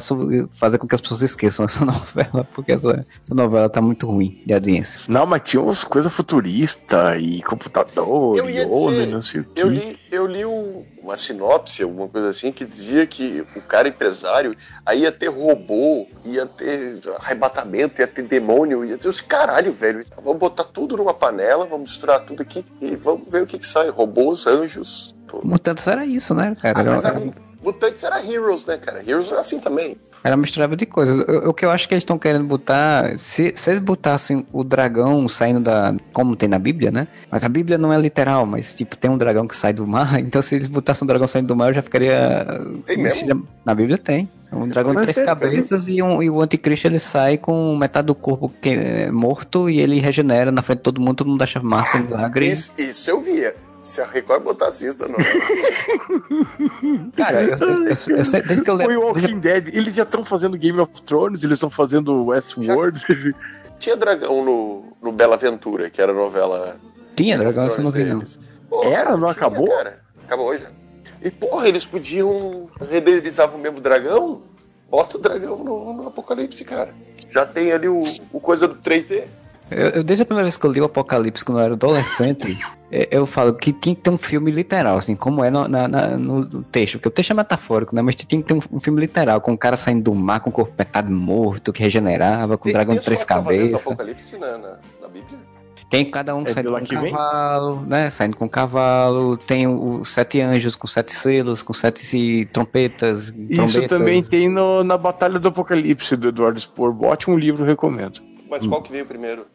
fazer com que as pessoas esqueçam essa novela, porque essa, essa novela tá muito ruim de audiência. Não, mas tinha umas coisas futuristas e computador Eu e ia homem, dizer, não sei o que. Eu li, eu li um- uma sinopse, alguma coisa assim, que dizia que o cara empresário aí ia ter robô, ia ter arrebatamento, ia ter demônio, ia ter os caralho, velho. Vamos botar tudo numa panela, vamos misturar tudo aqui e vamos ver o que, que sai. Robôs, anjos. Tudo. Mutantes era isso, né, cara? Ah, Era- mas era, Mutantes era Heroes, né, cara? Heroes é assim também. Era misturável de coisas. O, que eu acho que eles estão querendo botar. Se, se eles botassem o dragão saindo da. Como tem na Bíblia, né? Mas a Bíblia não é literal, mas tipo, tem um dragão que sai do mar. Então se eles botassem um dragão saindo do mar, eu já ficaria. Tem mesmo? Na Bíblia tem. Um dragão de três é, cabeças e, um, e o anticristo ele sai com metade do corpo que é morto e ele regenera na frente de todo mundo, todo mundo acha massa, milagre. Isso, isso eu via. Se a Record botasse isso da novela. Cara, eu, eu, eu, eu sei, desde que eu O lembro. Walking Dead, eles já estão fazendo Game of Thrones, eles estão fazendo Westworld. Tinha dragão no, no Bela Aventura, que era a novela. Tinha dragão, essa não vi não. Era? Não tinha, acabou? Cara. Acabou já. E porra, eles podiam renderizar o mesmo dragão? Bota o dragão no, no Apocalipse, cara. Já tem ali o, o coisa do 3D. Eu, eu- desde a primeira vez que eu li o Apocalipse, quando eu era adolescente, eh, eu falo que tinha que ter um filme literal, assim, como é no, na- na- no- texto. Porque o texto é metafórico, né? Mas tinha que ter um, um filme literal, com o cara saindo do mar, com o corpo metade morto, que regenerava, com o Tem- dragão de três cabeças. Apocalipse na, na, na Bíblia. Tem cada um É saindo do com um vem? cavalo, né? Saindo com um cavalo. Tem os sete anjos com sete selos, com sete se- trompetas. Isso trombetas. também tem no- na Batalha do Apocalipse do Eduardo Spor. Bote um livro, recomendo. Mas qual que veio primeiro?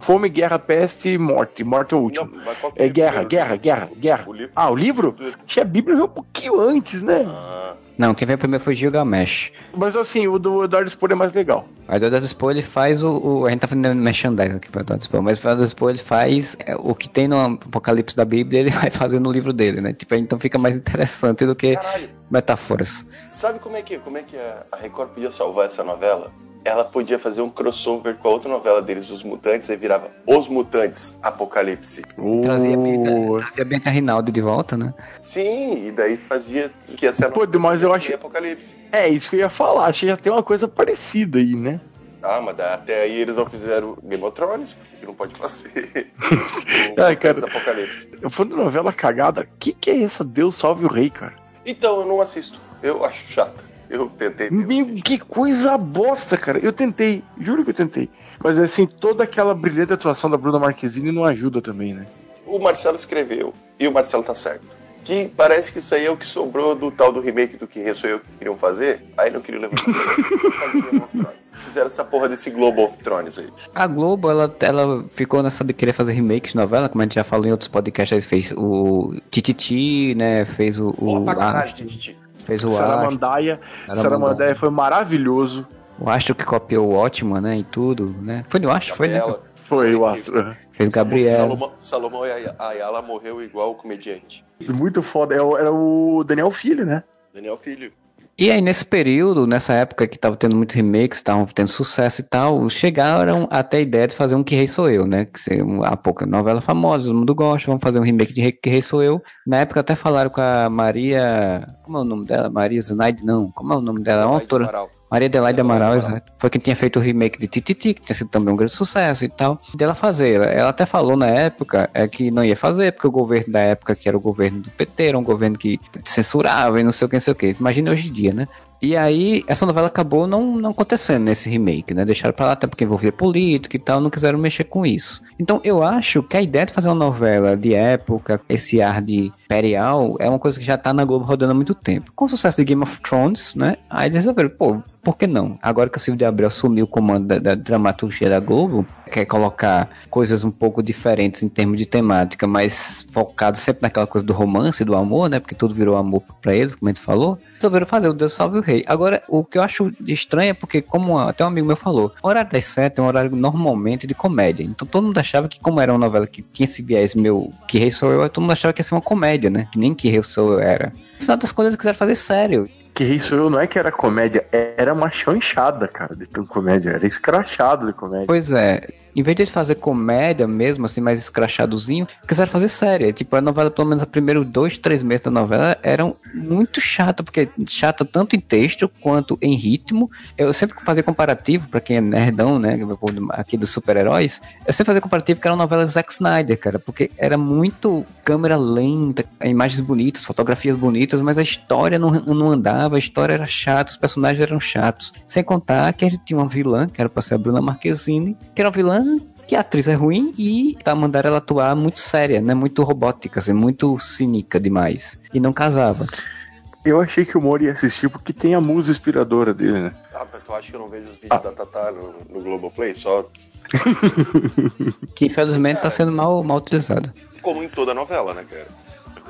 Fome, Guerra, Peste e Morte. Morte é o último. Não, que É veio guerra, guerra, guerra, guerra. O. Ah, o livro? Tinha a Bíblia veio um pouquinho antes, né? Ah, Não, quem veio primeiro foi Gilgamesh. Mas assim, o do Eduardo Spor é mais legal. Aí o Eduardo Spohr ele faz o, o- A gente tá fazendo merchandising aqui pro Eduardo Spohr, mas o Eduardo Spohr ele faz é, o que tem no Apocalipse da Bíblia, ele vai fazer no livro dele, né? Tipo, então fica mais interessante do que caralho. Metáforas. Sabe como é que, como é que a, Record podia salvar essa novela? Ela podia fazer um crossover com a outra novela deles, Os Mutantes, aí virava Os Mutantes Apocalipse. Trazia, Bianca, trazia Bianca Rinaldi de volta, né? Sim, e daí fazia que ia ser a Pô, novela mas eu acho- Apocalipse. É, isso que eu ia falar. Acho que já tem uma coisa parecida aí, né? Ah, mas até aí eles não fizeram Game of Thrones, porque não pode fazer. Ai, cara. Mutantes Apocalipse. Eu fui de novela cagada. O que, que é essa? Deus salve o rei, cara. Então, eu não assisto. Eu acho chata. Eu tentei. Meu, que coisa bosta, cara. Eu tentei, juro que eu tentei. Mas assim, toda aquela brilhante atuação da Bruna Marquezine não ajuda também, né? O Marcelo escreveu, e o Marcelo tá certo. Que parece que isso aí é o que sobrou do tal do remake do Que Sou Eu que queriam fazer. Aí não queriam levantar. Fizeram essa porra desse Globo of Thrones aí. A Globo, ela, ela ficou nessa de querer fazer remakes de novela, como a gente já falou em outros podcasts, fez o Tititi, né? Fez o. o caralho, Titi. fez o Astro, Saramandaia. Saramandaia foi maravilhoso. o Astro que copiou o Ótimo, né? E tudo, né? Foi no Astro, foi, né? Gabriela. Foi o Astro. Fez o Gabriel. Salomão, Salomão Ayala morreu igual o comediante. Muito foda. O- Era o Daniel Filho, né? Daniel Filho. E aí, nesse período, nessa época que tava tendo muitos remakes, estavam tendo sucesso e tal, chegaram até a ideia de fazer um Que Rei Sou Eu, né? Que seria uma pouca novela famosa, todo mundo gosta, vamos fazer um remake de Que Rei Sou Eu. Na época até falaram com a Maria. Como é o nome dela? Maria Zenaide, não. Como é o nome dela? É uma autora. Amaral. Maria Adelaide Amaral, exato. Foi quem tinha feito o remake de Tititi, que tinha sido também um grande sucesso e tal. Dela fazer. Ela até falou na época é que não ia fazer, porque o governo da época, que era o governo do PT, era um governo que censurava e não sei o que, não sei o que. Imagina hoje em dia, né? E aí, essa novela acabou não, não acontecendo nesse remake, né? Deixaram pra lá até porque envolvia política e tal, não quiseram mexer com isso. Então, eu acho que a ideia de fazer uma novela de época, esse ar de imperial, é uma coisa que já tá na Globo rodando há muito tempo. Com o sucesso de Game of Thrones, né? Aí eles resolveram, pô, por que não? Agora que o Silvio de Abreu assumiu o comando da, da dramaturgia da Globo, quer colocar coisas um pouco diferentes em termos de temática, mas focado sempre naquela coisa do romance, do amor, né? Porque tudo virou amor pra eles, como a gente falou. Resolveram fazer o Deus Salve o Rei. Agora, o que eu acho estranho é porque, como até um amigo meu falou, o horário das sete é um horário normalmente de comédia. Então todo mundo achava que, como era uma novela que tinha esse viés meu, Que Rei Sou Eu, todo mundo achava que ia ser uma comédia, né? Que nem Que Rei Sou Eu era. No final das contas, eles quiseram fazer sério. Que Eu não é que era comédia, era uma chanchada, cara, de tão comédia. Era escrachado de comédia. Pois é, em vez de fazer comédia mesmo, assim, mais escrachadozinho, quiseram fazer série. Tipo, a novela, pelo menos, os primeiros dois, três meses da novela eram muito chata, porque chata tanto em texto quanto em ritmo. Eu sempre fazia comparativo, pra quem é nerdão, né, aqui dos super-heróis, eu sempre fazia comparativo que era uma novela Zack Snyder, cara, porque era muito câmera lenta, imagens bonitas, fotografias bonitas, mas a história não, não andava, a história era chata, os personagens eram chatos. Sem contar que a gente tinha uma vilã, que era pra ser a Bruna Marquezine, que era uma vilã que a atriz é ruim e tá mandaram ela atuar muito séria, né? Muito robótica, assim, muito cínica demais. E não casava. Eu achei que o Mori ia assistir porque tem a musa inspiradora dele, né? Ah, mas tu acha que eu não vejo os vídeos da Tatá no, no Globoplay? Só Que infelizmente tá sendo mal, mal utilizada. como em toda novela, né, cara?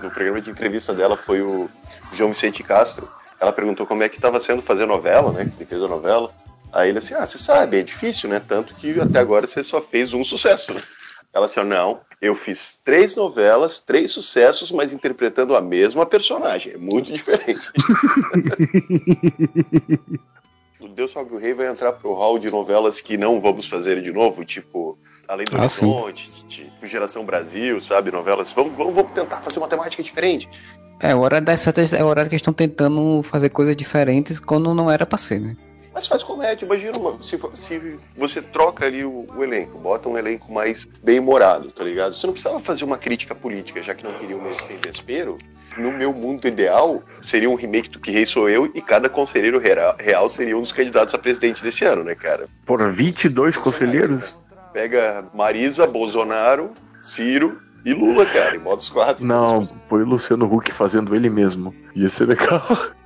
No programa de entrevista dela foi o João Vicente Castro. Ela perguntou como é que estava sendo fazer novela, né? Que fez a novela. Aí ele assim, ah, você sabe, é difícil, né? Tanto que até agora você só fez um sucesso, né? Ela assim, não, eu fiz três novelas, três sucessos, mas interpretando a mesma personagem. É muito diferente. o Deus Salve o Rei vai entrar pro hall de novelas que não vamos fazer de novo, tipo Além do Ah. Horizonte, tipo Geração Brasil, sabe? Novelas. Vamos, vamos, vamos tentar fazer uma temática diferente. É, o horário das setas é o horário que eles estão tentando fazer coisas diferentes quando não era pra ser, né? Mas faz comédia, imagina uma- se, se você troca ali o, o elenco, bota um elenco mais bem morado, tá ligado? Você não precisava fazer uma crítica política, já que não queriam meter vespeiro. No meu mundo ideal, seria um remake do Que Rei Sou Eu e cada conselheiro real, seria um dos candidatos a presidente desse ano, né, cara? Por 22 conselheiros? Pega Marisa, Bolsonaro, Ciro e Lula, cara, em modos quatro. Não, foi o Luciano Huck fazendo ele mesmo. Ia ser legal.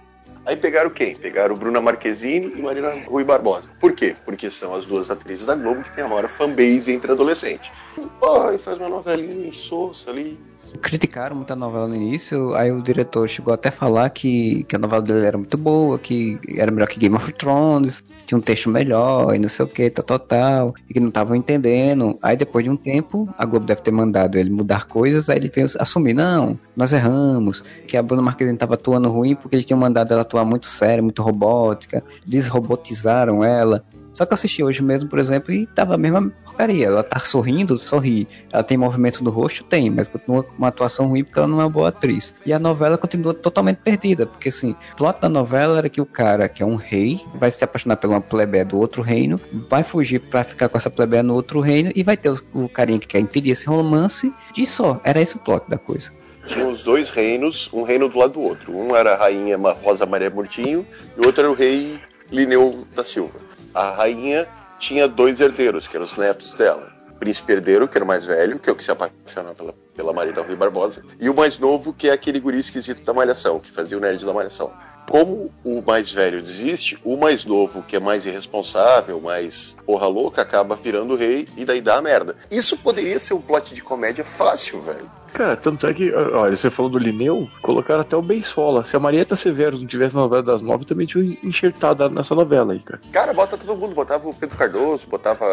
Aí pegaram quem? Pegaram Bruna Marquezine e Marina Rui Barbosa. Por quê? Porque são as duas atrizes da Globo que tem a maior fanbase entre adolescentes. Pô, e faz uma novelinha insossa ali. Criticaram muito a novela no início, aí o diretor chegou até a falar que, que a novela dele era muito boa, que era melhor que Game of Thrones, tinha um texto melhor e não sei o que, tal, tal, tal, e que não estavam entendendo. Aí depois de um tempo, a Globo deve ter mandado ele mudar coisas, aí ele veio assumir, não, nós erramos, que a Bruna Marquezine estava atuando ruim porque eles tinham mandado ela atuar muito séria, muito robótica, desrobotizaram ela. Só que eu assisti hoje mesmo, por exemplo, e tava a mesma porcaria. Ela tá sorrindo, sorri. Ela tem movimentos do rosto? Tem, mas continua com uma atuação ruim porque ela não é uma boa atriz. E a novela continua totalmente perdida, porque assim, o plot da novela era que o cara, que é um rei, vai se apaixonar por uma plebeia do outro reino, vai fugir pra ficar com essa plebeia no outro reino e vai ter o, carinha que quer impedir esse romance, e só. Era esse o plot da coisa. tinha os dois reinos, um reino do lado do outro. Um era a rainha Rosa Maria Murtinho e o outro era o rei Lineu da Silva. A rainha tinha dois herdeiros, que eram os netos dela. O príncipe herdeiro, que era o mais velho, que é o que se apaixonou pela, pela Marina Rui Barbosa, e o mais novo, que é aquele guri esquisito da Malhação, que fazia o nerd da Malhação. Como o mais velho desiste, o mais novo, que é mais irresponsável, mais porra louca, acaba virando rei e daí dá a merda. Isso poderia ser um plot de comédia fácil, velho. Cara, tanto é que, olha, você falou do Lineu, colocaram até o Beisola. Se a Marieta Severo não tivesse na novela das nove, também tinha enxertado nessa novela aí, cara. Cara, bota todo mundo, botava o Pedro Cardoso, botava.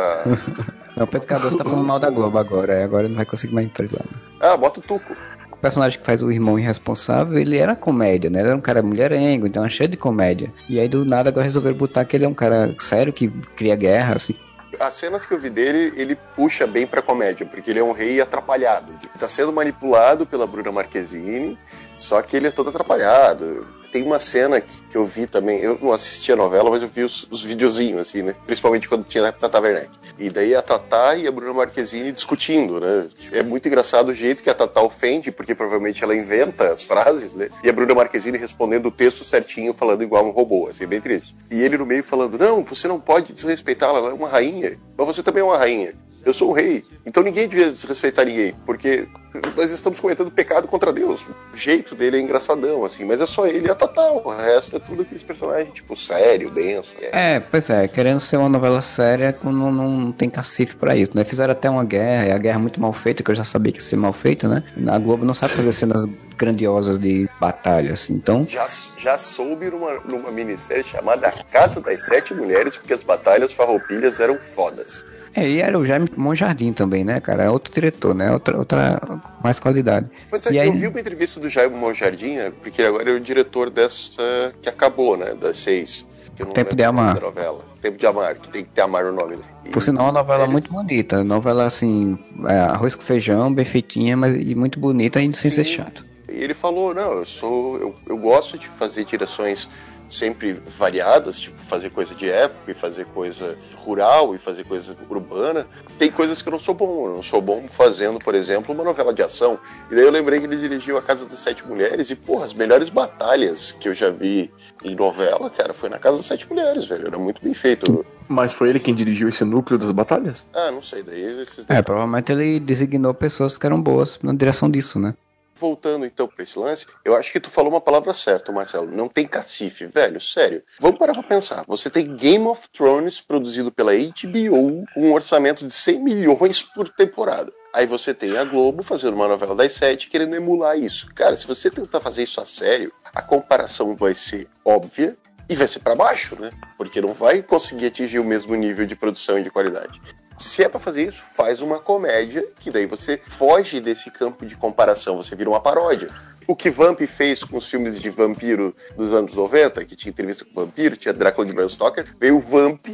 Não, o Pedro Cardoso tá falando mal da Globo agora, é, agora ele não vai conseguir mais emprego lá. né? Ah, bota o Tuco. O personagem que faz o irmão irresponsável, ele era comédia, né? Ele era um cara mulherengo, então é cheio de comédia. E aí do nada agora resolveram botar que ele é um cara sério que cria guerra, assim. As cenas que eu vi dele, ele puxa bem pra comédia, porque ele é um rei atrapalhado. Ele tá sendo manipulado pela Bruna Marquezine, só que ele é todo atrapalhado. Tem uma cena que, que eu vi também, eu não assisti a novela, mas eu vi os, os videozinhos, assim, né? Principalmente quando tinha a Tata. E daí a Tata e a Bruna Marquezine discutindo, né? É muito engraçado o jeito que a Tata ofende, porque provavelmente ela inventa as frases, né? E a Bruna Marquezine respondendo o texto certinho, falando igual um robô, assim, bem triste. E ele no meio falando, não, você não pode desrespeitá-la, ela é uma rainha. Mas você também é uma rainha. Eu sou um rei. Então ninguém devia desrespeitar ninguém, porque nós estamos cometendo pecado contra Deus. O jeito dele é engraçadão, assim, mas é só ele e a Tata. O resto é tudo aqueles personagens, tipo, sério, denso. É. É, pois é, querendo ser uma novela séria, não, não, tem cacife pra isso, né? Fizeram até uma guerra, e a guerra é muito mal feita, que eu já sabia que ia ser mal feita, né? A Globo não sabe fazer cenas grandiosas de batalha, assim, então... Já, já soube numa, numa minissérie chamada Casa das Sete Mulheres, porque as batalhas farroupilhas eram fodas. É, e era o Jaime Monjardim também, né, cara? É outro diretor, né? Outra, outra mais qualidade. Mas é, E aí- eu vi uma entrevista do Jaime Monjardim, né, porque ele agora é o diretor dessa que acabou, né? Das seis. Tempo de o Amar. Da novela. Tempo de Amar, que tem que ter Amar no nome. Né? E- Por sinal, uma novela ele- muito bonita. Novela, assim, é, arroz com feijão, bem feitinha, mas e muito bonita e sem ser chato. E ele falou, não, eu sou. Eu, eu gosto de fazer direções sempre variadas, tipo fazer coisa de época e fazer coisa rural e fazer coisa urbana. Tem coisas que eu não sou bom. Eu não sou bom fazendo, por exemplo, uma novela de ação. E daí eu lembrei que ele dirigiu A Casa das Sete Mulheres e, porra, as melhores batalhas que eu já vi em novela, cara, foi na Casa das Sete Mulheres, velho. Era muito bem feito. Mas foi ele quem dirigiu esse núcleo das batalhas? Ah, não sei, daí esses É, provavelmente ele designou pessoas que eram boas na direção disso, né? Voltando então pra esse lance, eu acho que tu falou uma palavra certa, Marcelo. Não tem cacife, velho, sério. Vamos parar pra pensar. Você tem Game of Thrones produzido pela HBO com um orçamento de 100 milhões por temporada. Aí você tem a Globo fazendo uma novela das sete querendo emular isso. Cara, se você tentar fazer isso a sério, a comparação vai ser óbvia e vai ser pra baixo, né? Porque não vai conseguir atingir o mesmo nível de produção e de qualidade. Se é pra fazer isso, faz uma comédia, que daí você foge desse campo de comparação, você vira uma paródia. O que Vamp fez com os filmes de vampiro dos anos 90, que tinha entrevista com vampiro, tinha Drácula de Bram Stoker, veio o Vamp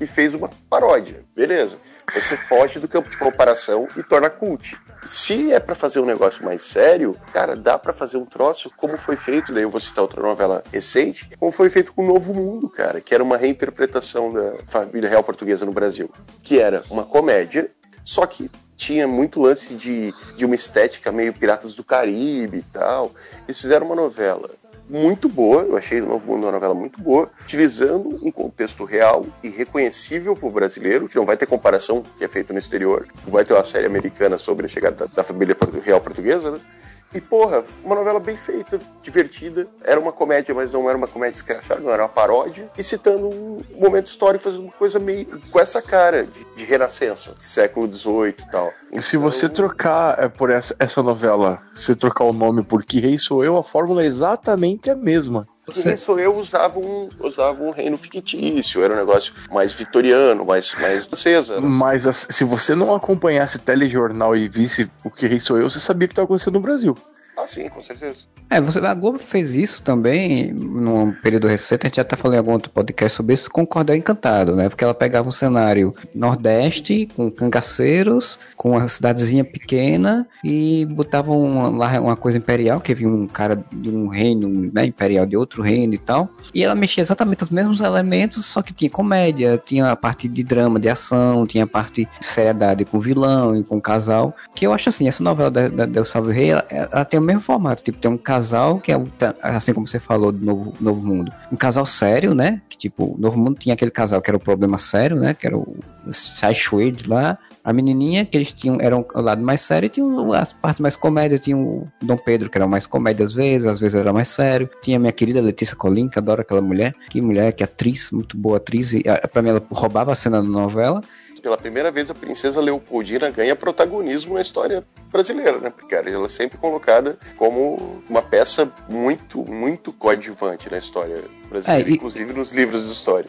e fez uma paródia. Beleza. Você foge do campo de comparação e torna cult. Se é pra fazer um negócio mais sério, cara, dá pra fazer um troço como foi feito, daí eu vou citar outra novela recente, como foi feito com o Novo Mundo, cara, que era uma reinterpretação da família real portuguesa no Brasil, que era uma comédia, só que tinha muito lance de, de uma estética meio Piratas do Caribe e tal. Eles fizeram uma novela muito boa, eu achei o Novo Mundo uma novela muito boa, utilizando um contexto real e reconhecível pro brasileiro, que não vai ter comparação com o que é feito no exterior, vai ter uma série americana sobre a chegada da, da família real portuguesa, né? E, porra, uma novela bem feita, divertida. Era uma comédia, mas não era uma comédia escrachada, não era uma paródia. E citando um momento histórico, fazendo uma coisa meio com essa cara de, de renascença, século XVIII e tal. Se você trocar é, por essa, essa novela, se trocar o nome por Que Rei Sou Eu, a fórmula é exatamente a mesma. Quem sou eu usava um, usava um reino fictício, era um negócio mais vitoriano, mais, mais César. Mas as- se você não acompanhasse telejornal e visse o Que Rei Sou Eu, você sabia o que estava acontecendo no Brasil. Ah, sim, com certeza. É, você, a Globo fez isso também num período recente, a gente já tá falando em algum outro podcast sobre isso, com Cordel Encantado, né? Porque ela pegava um cenário nordeste, com cangaceiros, com uma cidadezinha pequena, e botava uma, lá uma coisa imperial, que vinha um cara de um reino né, imperial de outro reino e tal. E ela mexia exatamente os mesmos elementos, só que tinha comédia, tinha a parte de drama, de ação, tinha a parte de seriedade com vilão e com casal. Que eu acho assim, essa novela da, da Del Salve Rei, ela, ela tem o mesmo formato. Tipo, tem um casal que é, assim como você falou do Novo, Novo Mundo, um casal sério, né? Que tipo, Novo Mundo tinha aquele casal que era o problema sério, né? Que era o Sideswade lá. A menininha, que eles tinham, eram o lado mais sério, e tinham as partes mais comédias. Tinha o Dom Pedro, que era mais comédia às vezes, às vezes era mais sério. Tinha a minha querida Letícia Colin, que adoro aquela mulher. Que mulher, que atriz, muito boa atriz. E ah, pra mim ela roubava a cena da novela. Pela primeira vez, a princesa Leopoldina ganha protagonismo na história brasileira, né? Porque ela é sempre colocada como uma peça muito, muito coadjuvante na história brasileira, É, e- inclusive nos livros de história.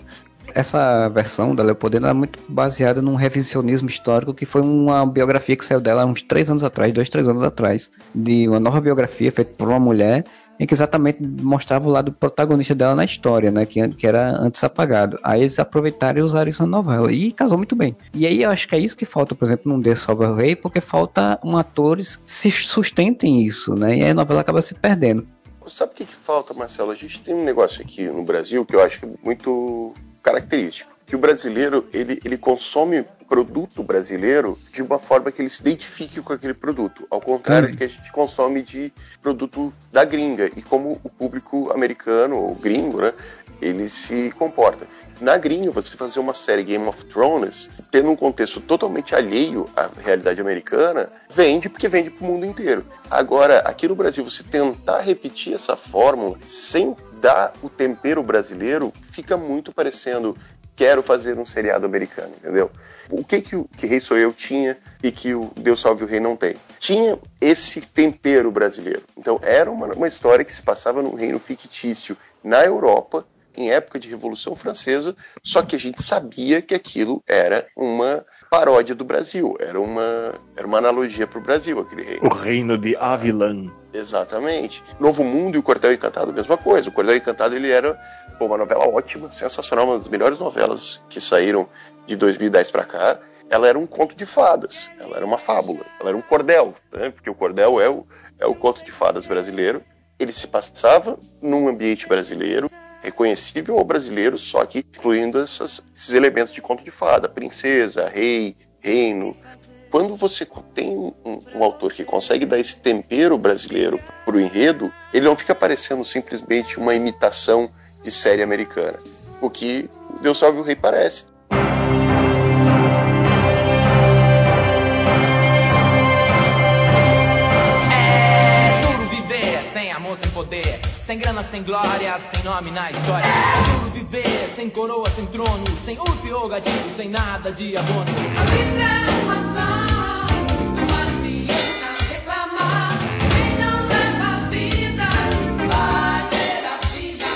Essa versão da Leopoldina é muito baseada num revisionismo histórico que foi uma biografia que saiu dela há uns três anos atrás, dois, três anos atrás, de uma nova biografia feita por uma mulher em que exatamente mostrava o lado protagonista dela na história, né, que, que era antes apagado. Aí eles aproveitaram e usaram isso na novela e casou muito bem. E aí eu acho que é isso que falta, por exemplo, num The Salva Rei, porque falta um atores que se sustentem isso, né, e aí a novela acaba se perdendo. Sabe o que, que falta, Marcelo? A gente tem um negócio aqui no Brasil que eu acho é muito característico. Que o brasileiro, ele, ele consome produto brasileiro de uma forma que ele se identifique com aquele produto. Ao contrário do que a gente consome de produto da gringa. E como o público americano, ou gringo, né? Ele se comporta. Na gringa, você fazer uma série Game of Thrones, tendo um contexto totalmente alheio à realidade americana, vende porque vende pro mundo inteiro. Agora, aqui no Brasil, você tentar repetir essa fórmula sem dar o tempero brasileiro, fica muito parecendo quero fazer um seriado americano, entendeu? O que que o que Rei Sou Eu tinha e que o Deus Salve o Rei não tem? Tinha esse tempero brasileiro. Então era uma, uma história que se passava num reino fictício na Europa, em época de Revolução Francesa, só que a gente sabia que aquilo era uma paródia do Brasil, era uma, era uma analogia para o Brasil, aquele reino. O reino de Avilan. Exatamente. Novo Mundo e o Cordel Encantado, a mesma coisa. O Cordel Encantado ele era pô, uma novela ótima, sensacional, uma das melhores novelas que saíram de 2010 para cá. Ela era um conto de fadas, ela era uma fábula, ela era um cordel, né? porque o cordel é o, é o conto de fadas brasileiro. Ele se passava num ambiente brasileiro, reconhecível ao brasileiro, só que incluindo essas- esses elementos de conto de fada, princesa, rei, reino, quando você tem um, um autor que consegue dar esse tempero brasileiro pro enredo, ele não fica parecendo simplesmente uma imitação de série americana. O que Deus Salve o Rei parece. Sem grana, sem glória, sem nome na história. Duro viver sem coroa, sem trono, sem urpe ou gatilho, sem nada de abono. A vida é uma só, não adianta reclamar. Quem não leva a vida vai ter a vida.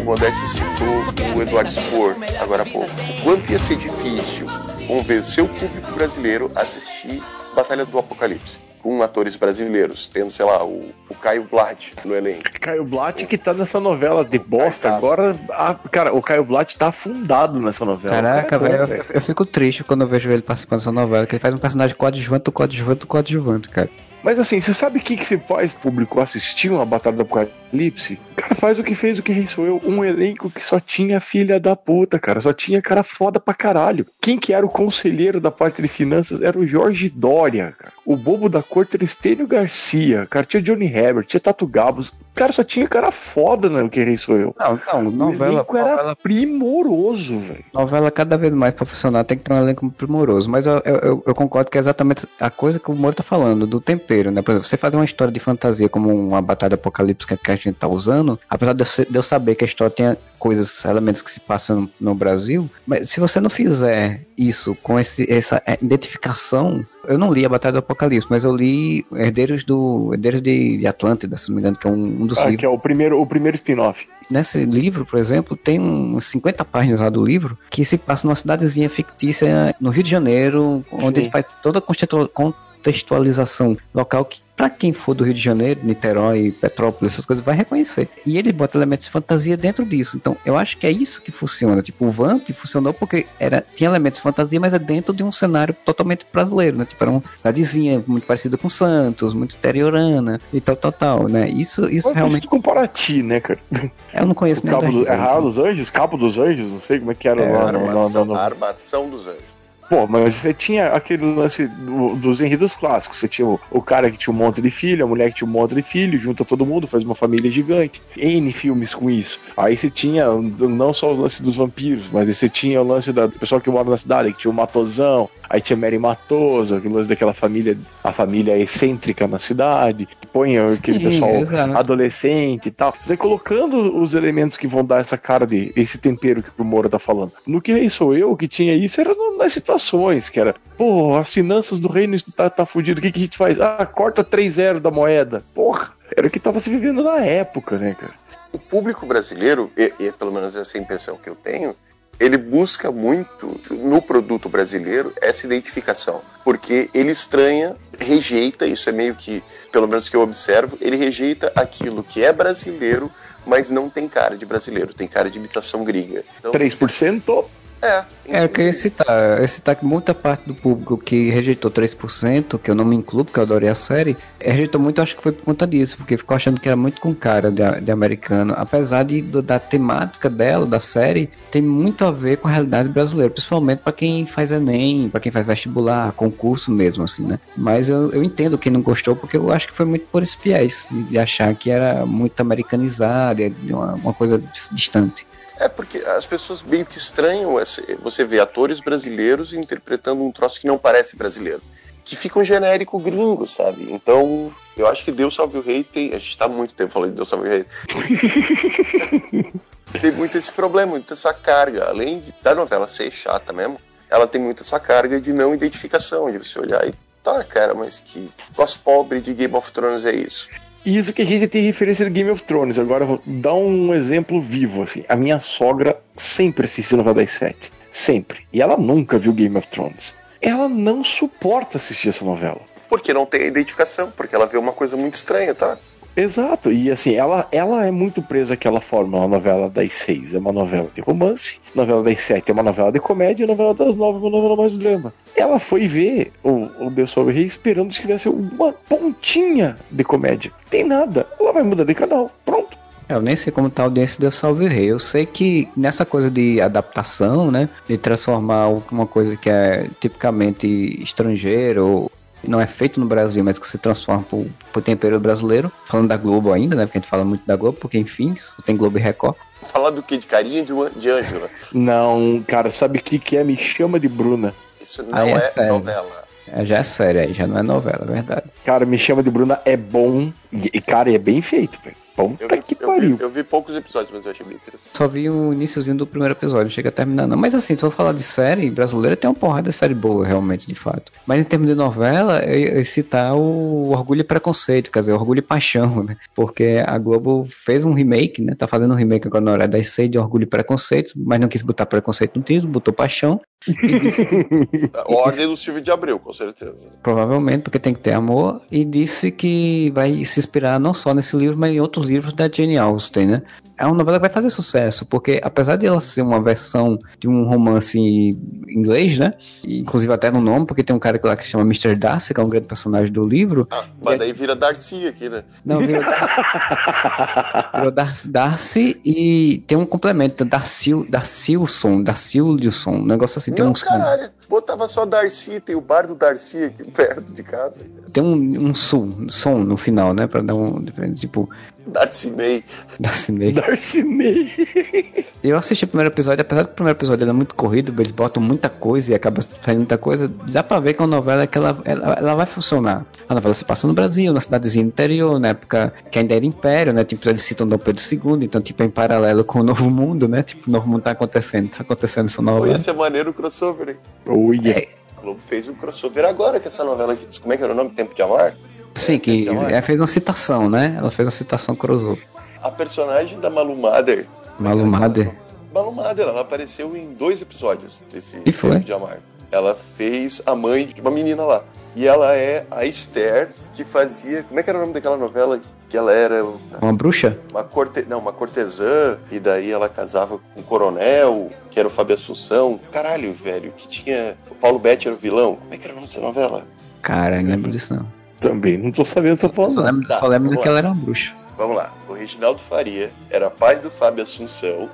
O Modeste citou o Eduardo Spor agora há pouco. O quanto ia ser difícil convencer o público brasileiro a assistir Batalha do Apocalipse. Com atores brasileiros, tendo, sei lá, o, o Caio Blad no elenco. Caio Blatt que tá nessa novela de bosta. Agora, ah, cara, o Caio Blatt tá afundado nessa novela. Caraca, cara é velho, eu, eu fico triste quando eu vejo ele participando dessa novela, que ele faz um personagem coadjuvante, coadjuvante, coadjuvante, cara. Mas assim, você sabe o que, que se faz público assistir uma Batalha do Apocalipse? O cara faz o que fez o que Rei Sou Eu, um elenco que só tinha filha da puta, cara. Só tinha cara foda pra caralho. Quem que era o conselheiro da parte de finanças era o Jorge Dória, cara. O bobo da corte era o Estênio Garcia, cara. Tinha Johnny Herbert, tinha Tato Gabos. Cara, só tinha cara foda no que Rei Sou Eu. Não, não, O novela, elenco era novela, primoroso, velho. novela cada vez mais profissional tem que ter um elenco primoroso. Mas eu, eu, eu- eu concordo que é exatamente a coisa que o Moro tá falando, do tempero, né? Por exemplo, você fazer uma história de fantasia como uma batalha apocalíptica que a gente tá usando, apesar de eu, saber que a história tem coisas, elementos que se passam no Brasil, mas se você não fizer isso com esse, essa é, identificação, eu não li a Batalha do Apocalipse, mas eu li Herdeiros do Herdeiros de, de Atlântida, se não me engano, que é um, um dos Ah, livros que é o primeiro, o primeiro spin-off. nesse livro, por exemplo, tem uns 50 páginas lá do livro que se passa numa cidadezinha fictícia no Rio de Janeiro, onde Sim. ele faz toda a contextualização local que Pra quem for do Rio de Janeiro, Niterói, Petrópolis, essas coisas, vai reconhecer. E ele bota elementos de fantasia dentro disso. Então, eu acho que é isso que funciona. Tipo, o Vamp funcionou porque era, tinha elementos de fantasia, mas é dentro de um cenário totalmente brasileiro, né? Tipo, era uma cidadezinha muito parecida com Santos, muito interiorana e tal, tal, tal, né? Isso, isso Realmente realmente. com Paraty, né, cara? Eu não conheço O nem Cabo do, é. Raro dos Anjos? Cabo dos Anjos? Não sei como é que era É, lá no, no, no, Armação, no- a armação dos anjos. Pô, mas você tinha aquele lance do- dos enredos clássicos. Você tinha o, o cara que tinha um monte de filho, a mulher que tinha um monte de filho, junta todo mundo, faz uma família gigante. N filmes com isso. Aí você tinha não só os lances dos vampiros, mas aí você tinha o lance da- do pessoal que mora na cidade, que tinha o Matosão, aí tinha Mary Matoso, aquele lance daquela família, a família excêntrica na cidade, que põe aquele Sim, pessoal adolescente e tal. Você vai colocando os elementos que vão dar essa cara de esse tempero que o Moura tá falando. No que Rei Sou Eu, que tinha isso, era no- nas situações, que era, pô, as finanças do reino tá, tá fudido, o que, que a gente faz? Ah, corta 3-0 da moeda. Porra, era o que tava se vivendo na época, né, cara? O público brasileiro, e, e pelo menos essa é a impressão que eu tenho, ele busca muito no produto brasileiro essa identificação, porque ele estranha, rejeita, isso é meio que, pelo menos que eu observo, ele rejeita aquilo que é brasileiro, mas não tem cara de brasileiro, tem cara de imitação gringa. Então, 3%, é, É, eu queria citar, eu citar que muita parte do público que rejeitou 3%, que eu não me incluo, porque eu adorei a série, eh, rejeitou muito, acho que foi por conta disso, porque ficou achando que era muito com cara de, de americano, apesar de, da temática dela, da série, tem muito a ver com a realidade brasileira, principalmente pra quem faz Enem, pra quem faz vestibular, concurso mesmo, assim, né? Mas eu, eu entendo quem não gostou, porque eu acho que foi muito por esse viés, de, de achar que era muito americanizado, de uma, uma coisa distante. É porque as pessoas meio que estranham essa- você vê atores brasileiros interpretando um troço que não parece brasileiro. Que fica um genérico gringo, sabe? Então, eu acho que Deus Salve o Rei tem. A gente tá há muito tempo falando de Deus Salve o Rei. tem muito esse problema, muito essa carga. Além de- da novela ser chata mesmo, ela tem muito essa carga de não identificação, de você olhar e tá, cara, mas que voz pobre de Game of Thrones é isso. Isso que a gente tem referência de Game of Thrones. Agora eu vou dar um exemplo vivo, assim. A minha sogra sempre assistiu novela das sete. Sempre. E ela nunca viu Game of Thrones. Ela não suporta assistir essa novela. Porque não tem identificação, porque ela vê uma coisa muito estranha, tá? Exato, e assim, ela, ela é muito presa àquela forma, a novela das seis é uma novela de romance, novela das sete é uma novela de comédia, e novela das nove é uma novela mais drama. Ela foi ver o, o Deus Salve o Rei esperando que tivesse uma pontinha de comédia. Tem nada, ela vai mudar de canal, pronto. É, Eu nem sei como tá a audiência deu Salve o Rei. Eu sei que nessa coisa de adaptação, né? De transformar uma coisa que é tipicamente estrangeiro, ou não é feito no Brasil, mas que se transforma pro, pro tempero brasileiro. Falando da Globo ainda, né? Porque a gente fala muito da Globo, porque enfim, só tem Globo e Record. Falar do que? De carinha de, de Ângela. Não, cara, sabe o que, que é? Me chama de Bruna. Isso não Aí é é, sério. novela. É, já é sério aí, já não é novela, é verdade. Cara, Me chama de Bruna é bom, e, e, cara, é bem feito, velho. Eu Puta vi, que eu, pariu. vi, eu vi poucos episódios, mas eu achei bem interessante. Só vi o iníciozinho do primeiro episódio, não chega a terminar não. Mas assim, se for falar de série brasileira, tem uma porrada de série boa, realmente, de fato. Mas em termos de novela, eu ia citar o Orgulho e Preconceito, quer dizer, Orgulho e Paixão, né? Porque a Globo fez um remake, né? Tá fazendo um remake agora na hora das seis de Orgulho e Preconceito, mas não quis botar preconceito no título, botou paixão. E disse que ordem do Silvio de Abreu, com certeza. Provavelmente, porque tem que ter amor, e disse que vai se inspirar não só nesse livro, mas em outros livros da Jane Austen, né? É uma novela que vai fazer sucesso, porque apesar de ela ser uma versão de um romance inglês, né? Inclusive até no nome, porque tem um cara que lá que chama Mr. Darcy, que é um grande personagem do livro. Ah, mas daí vira Darcy aqui, né? Não, virou, virou Dar- Darcy e tem um complemento, Darcil, Darcilson, Darcilson, um negócio assim, tem não, um som. caralho. Botava só Darcy, tem o bar do Darcy aqui perto de casa. Tem um, um som, som no final, né? Pra dar um tipo, Darcy May. Darcy May. Eu assisti o primeiro episódio, apesar do primeiro episódio ele é muito corrido, eles botam muita coisa e acaba fazendo muita coisa, dá pra ver que é uma novela que ela, ela, ela vai funcionar. A novela se passa no Brasil, na cidadezinha interior, na época que ainda era império, né? Tipo, eles citam Dom Pedro II, então, tipo, é em paralelo com o Novo Mundo, né? Tipo, o Novo Mundo tá acontecendo, tá acontecendo essa Pô, novela. ia ser maneiro o crossover, hein? Oh, yeah. É, A Globo fez um crossover agora com essa novela aqui. Como é que era o nome? Tempo de Amar? Sim, que então ela fez uma citação, né? Ela fez uma citação crossover. A personagem da Malu Mader. Malu Mader. Malu Mader, ela apareceu em dois episódios desse E foi? De Amar. Ela fez a mãe de uma menina lá. E ela é a Esther, que fazia. Como é que era o nome daquela novela? Que ela era Uma bruxa? uma, corte... Não, uma cortesã, e daí ela casava com um coronel, que era o Fábio Assunção. Caralho, velho, que tinha. O Paulo Betti era o vilão. Como é que era o nome dessa novela? Cara, não lembro disso não. Também não tô sabendo essa Só falando. lembro, Tá, só lembro que ela era uma bruxa. Vamos lá. O Reginaldo Faria era pai do Fábio Assunção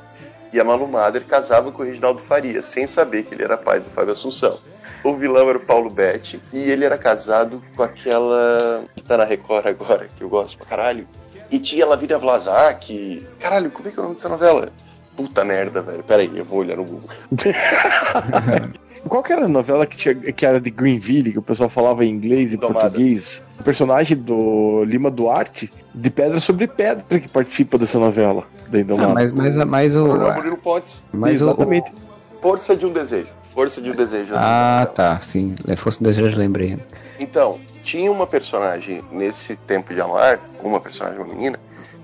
e a Malu Mader casava com o Reginaldo Faria, sem saber que ele era pai do Fábio Assunção. O vilão era o Paulo Betti e ele era casado com aquela que tá na Record agora, que eu gosto pra caralho. E tinha Lavínia Vlasak. Caralho, como é que é o nome dessa novela? Puta merda, velho. Pera aí, eu vou olhar no Google. Qual que era a novela que, tinha, que era de Greenville, que o pessoal falava em inglês e Domada. português? O personagem do Lima Duarte, de Pedra sobre Pedra, que participa dessa novela da Ah, mas, mas, mas o. Coronel Murilo Pontes. Mas o, Exatamente. Força de um Desejo. Força de um Desejo. Ah, tá, sim. Fosse um desejo, lembrei. Então, tinha uma personagem nesse Tempo de Amar, uma personagem, uma menina,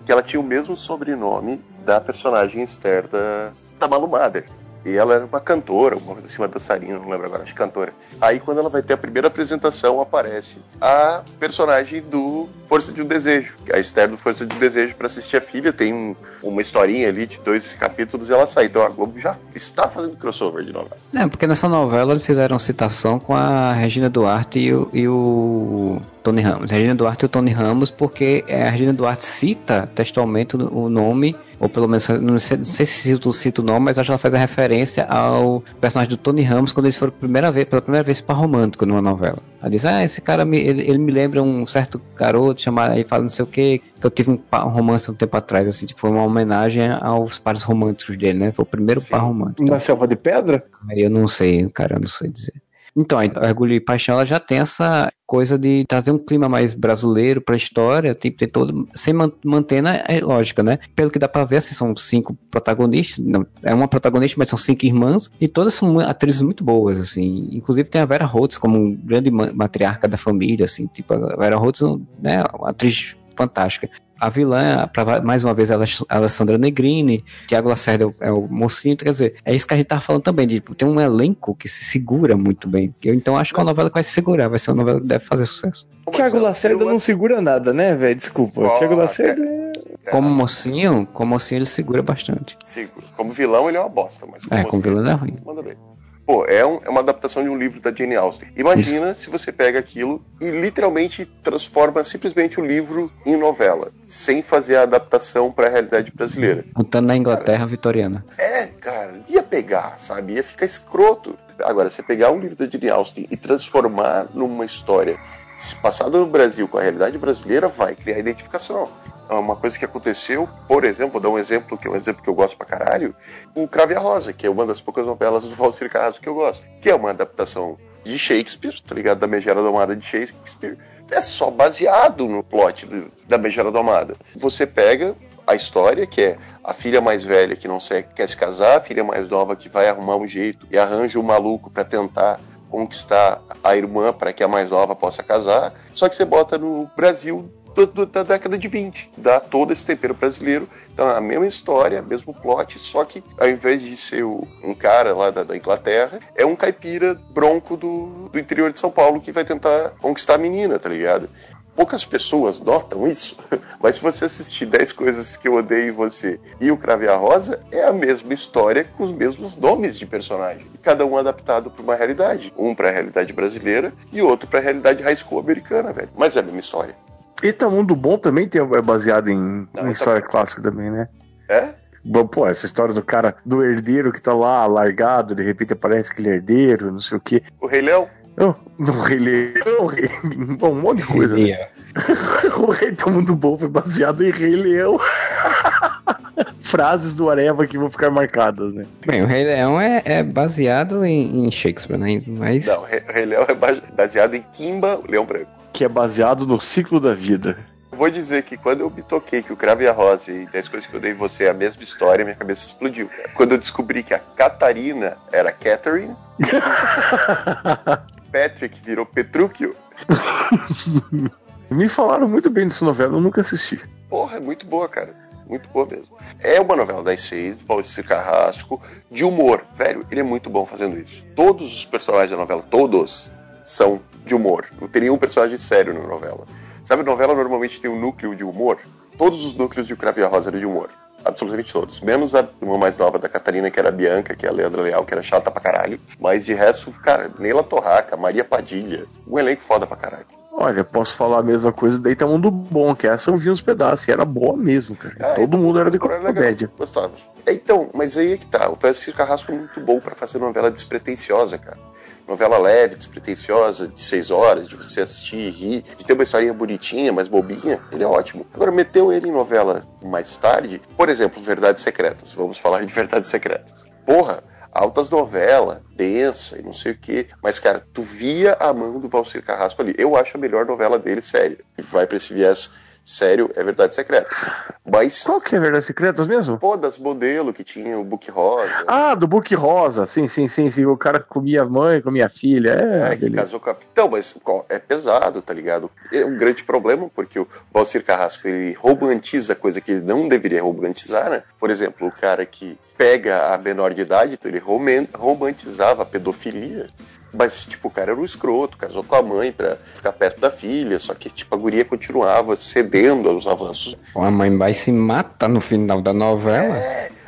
que ela tinha o mesmo sobrenome da personagem Esther da, da Malu Mader. E ela era uma cantora, uma coisa assim, uma dançarina, não lembro agora, acho cantora. Aí quando ela vai ter a primeira apresentação, aparece a personagem do Força de um Desejo. A Esther do Força de um Desejo para assistir a filha, tem um- uma historinha ali de dois capítulos e ela sai. Então a Globo já está fazendo crossover de novela. É, porque nessa novela eles fizeram citação com a Regina Duarte e o, e o Tony Ramos. Regina Duarte e o Tony Ramos, porque é, a Regina Duarte cita textualmente o nome, ou pelo menos, não sei, não sei se cita, cita o nome, mas acho que ela faz a referência ao personagem do Tony Ramos quando eles foram primeira vez, pela primeira vez para romântico numa novela. Ela diz, ah, esse cara, me, ele, ele me lembra um certo garoto chamado, aí fala não sei o que, que eu tive um, um romance um tempo atrás, assim, tipo, foi uma homenagem aos pares românticos dele, né? Foi o primeiro Sim. par romântico. Na Selva de Pedra? Aí eu não sei, cara, eu não sei dizer. Então, a Orgulho e Paixão ela já tem essa coisa de trazer um clima mais brasileiro pra história, tem que ter todo, sem man- mantendo a a lógica, né? Pelo que dá pra ver, assim, são cinco protagonistas, não, é uma protagonista, mas são cinco irmãs, e todas são atrizes muito boas, assim. Inclusive tem a Vera Holtz como um grande ma- matriarca da família, assim, tipo, a Vera Holtz, né, uma atriz fantástica. A vilã, pra- mais uma vez, ela é Alessandra Negrini, Tiago Lacerda é o, é o mocinho, quer dizer, é isso que a gente tava falando também, de tipo, tem um elenco que se segura muito bem. Eu então acho que é uma novela que vai se segurar, vai ser uma novela que deve fazer sucesso. Tiago Lacerda não segura nada, né, velho? Desculpa. Tiago Lacerda É, Como mocinho, como mocinho ele segura bastante. Como vilão, ele é uma bosta, mas É, com você- vilão é ruim. Manda bem. Pô, é, um- é uma adaptação de um livro da Jane Austen. Imagina se você pega aquilo e literalmente transforma simplesmente o livro em novela, sem fazer a adaptação para a realidade brasileira. Contando na Inglaterra vitoriana. É, cara, ia pegar, sabe? Ia ficar escroto. Agora, você pegar um livro da Jane Austen e transformar numa história se passada no Brasil com a realidade brasileira, vai criar identificação. É uma coisa que aconteceu, por exemplo, vou dar um exemplo que é um exemplo que eu gosto pra caralho, o Crave a Rosa, que é uma das poucas novelas do Valdir Carrasco que eu gosto, que é uma adaptação de Shakespeare, tá ligado? Da Megera Domada de Shakespeare. É só baseado no plot do- da Megera Domada. Você pega a história, que é a filha mais velha que não quer se casar, a filha mais nova que vai arrumar um jeito e arranja um maluco pra tentar conquistar a irmã para que a mais nova possa casar. Só que você bota no Brasil do- do- da década de 20, dá todo esse tempero brasileiro. Então a mesma história, mesmo plot, só que ao invés de ser o- um cara lá da, da Inglaterra, é um caipira bronco do, do interior de São Paulo que vai tentar conquistar a menina, tá ligado? Poucas pessoas notam isso, mas se você assistir 10 coisas que eu odeio em você e o Crave a Rosa, é a mesma história com os mesmos nomes de personagem. Cada um adaptado para uma realidade. Um para a realidade brasileira e outro para a realidade high school americana, velho. Mas é a mesma história. Eita Mundo Bom também tem, é baseado em, Não, em Eita história Mundo- clássica também, né? É? Bom, Pô, essa história do cara, do herdeiro que tá lá largado, de repente aparece aquele herdeiro, não sei o quê. O Rei Leão? Oh, do Rei Leão, Rei... Bom, um monte de coisa. né? O Rei do Mundo Bom foi baseado em Rei Leão. Frases do Areva que vão ficar marcadas, né? Bem, o Rei Leão é, é baseado em, em Shakespeare, né? Mas Não, o Rei, o Leão é ba- baseado em Kimba, o Leão Branco. Que é baseado no ciclo da vida. Eu Vou dizer que quando eu me toquei que o Crave a Rosa e 10 coisas que eu dei em você é a mesma história, minha cabeça explodiu. cara. Quando eu descobri que a Catarina era Catherine, Patrick virou Petrúquio, Me falaram muito bem dessa novela, eu nunca assisti. Porra, é muito boa, cara. Muito boa mesmo. É uma novela das seis, Valdir Carrasco, de humor. Velho, ele é muito bom fazendo isso. Todos os personagens da novela, todos, são de humor. Não tem nenhum personagem sério na novela. Sabe, novela normalmente tem um núcleo de humor? Todos os núcleos de Crave Rosa eram de humor. Absolutamente todos. Menos a irmã mais nova da Catarina, que era a Bianca, que é a Leandra Leal, que era chata pra caralho. Mas de resto, cara, Neila Torraca, Maria Padilha. Um elenco foda pra caralho. Olha, posso falar a mesma coisa daí tá Mundo Bom, que essa eu vi uns pedaços, e era boa mesmo, cara. Ah, Todo mundo era de legal, comédia. Gostava. Então, mas aí é que tá. O Francisco Carrasco é muito bom pra fazer novela despretensiosa, cara. Novela leve, despretensiosa, de seis horas, de você assistir e rir, de ter uma historinha bonitinha, mas bobinha, ele é ótimo. Agora, meteu ele em novela mais tarde, por exemplo, Verdades Secretas. Vamos falar de Verdades Secretas. Porra, altas novelas, densa e não sei o quê. Mas, cara, tu via a mão do Valcir Carrasco ali. Eu acho a melhor novela dele, sério. E vai pra esse viés sério, é Verdade Secreta. Mas, Qual que é Verdades Secretas mesmo? pô, das modelo que tinha o Book Rosa. Ah, do Book Rosa. Sim, sim, sim, sim. O cara comia mãe, comia filha. É, É, que casou com a... Então, mas é pesado, tá ligado? É um grande problema, porque o Valcir Carrasco, ele romantiza coisa que ele não deveria romantizar, né? Por exemplo, o cara que pega a menor de idade, então ele roman- romantizava a pedofilia. Mas, tipo, o cara era um escroto, casou com a mãe pra ficar perto da filha, só que, tipo, a guria continuava cedendo aos avanços. A mãe vai se mata no final da novela.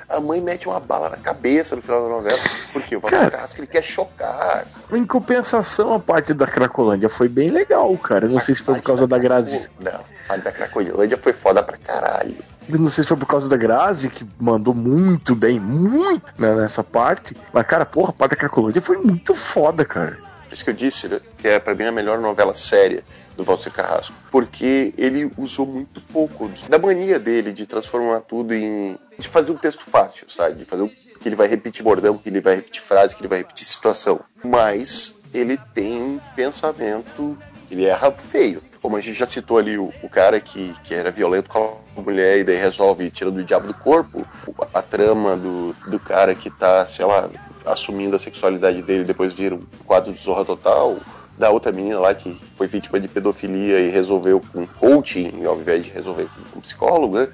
A mãe mete uma bala na cabeça no final da novela, porque o Cara. Carrasco, ele quer chocar. assim. Em compensação, a parte da Cracolândia foi bem legal, cara. Não sei se foi por causa da Grazi. Não, a da Cracolândia foi foda pra caralho. Não sei se foi por causa da Grazi, que mandou muito bem, muito né, nessa parte. Mas, cara, porra, a parte da Cracolândia foi muito foda, cara. Por isso que eu disse, né, que é pra mim a melhor novela séria do Valcir Carrasco. Porque ele usou muito pouco da mania dele de transformar tudo em. de fazer um texto fácil, sabe? De fazer um, que ele vai repetir bordão, que ele vai repetir frase, que ele vai repetir situação. Mas ele tem um pensamento. ele erra feio. Como a gente já citou ali, o, o cara que, que era violento com a mulher e daí resolve tirando o diabo do corpo, a trama do, do cara que tá, sei lá, assumindo a sexualidade dele depois vira um quadro de zorra total, da outra menina lá que foi vítima de pedofilia e resolveu com coaching ao invés de resolver com um psicólogo, né?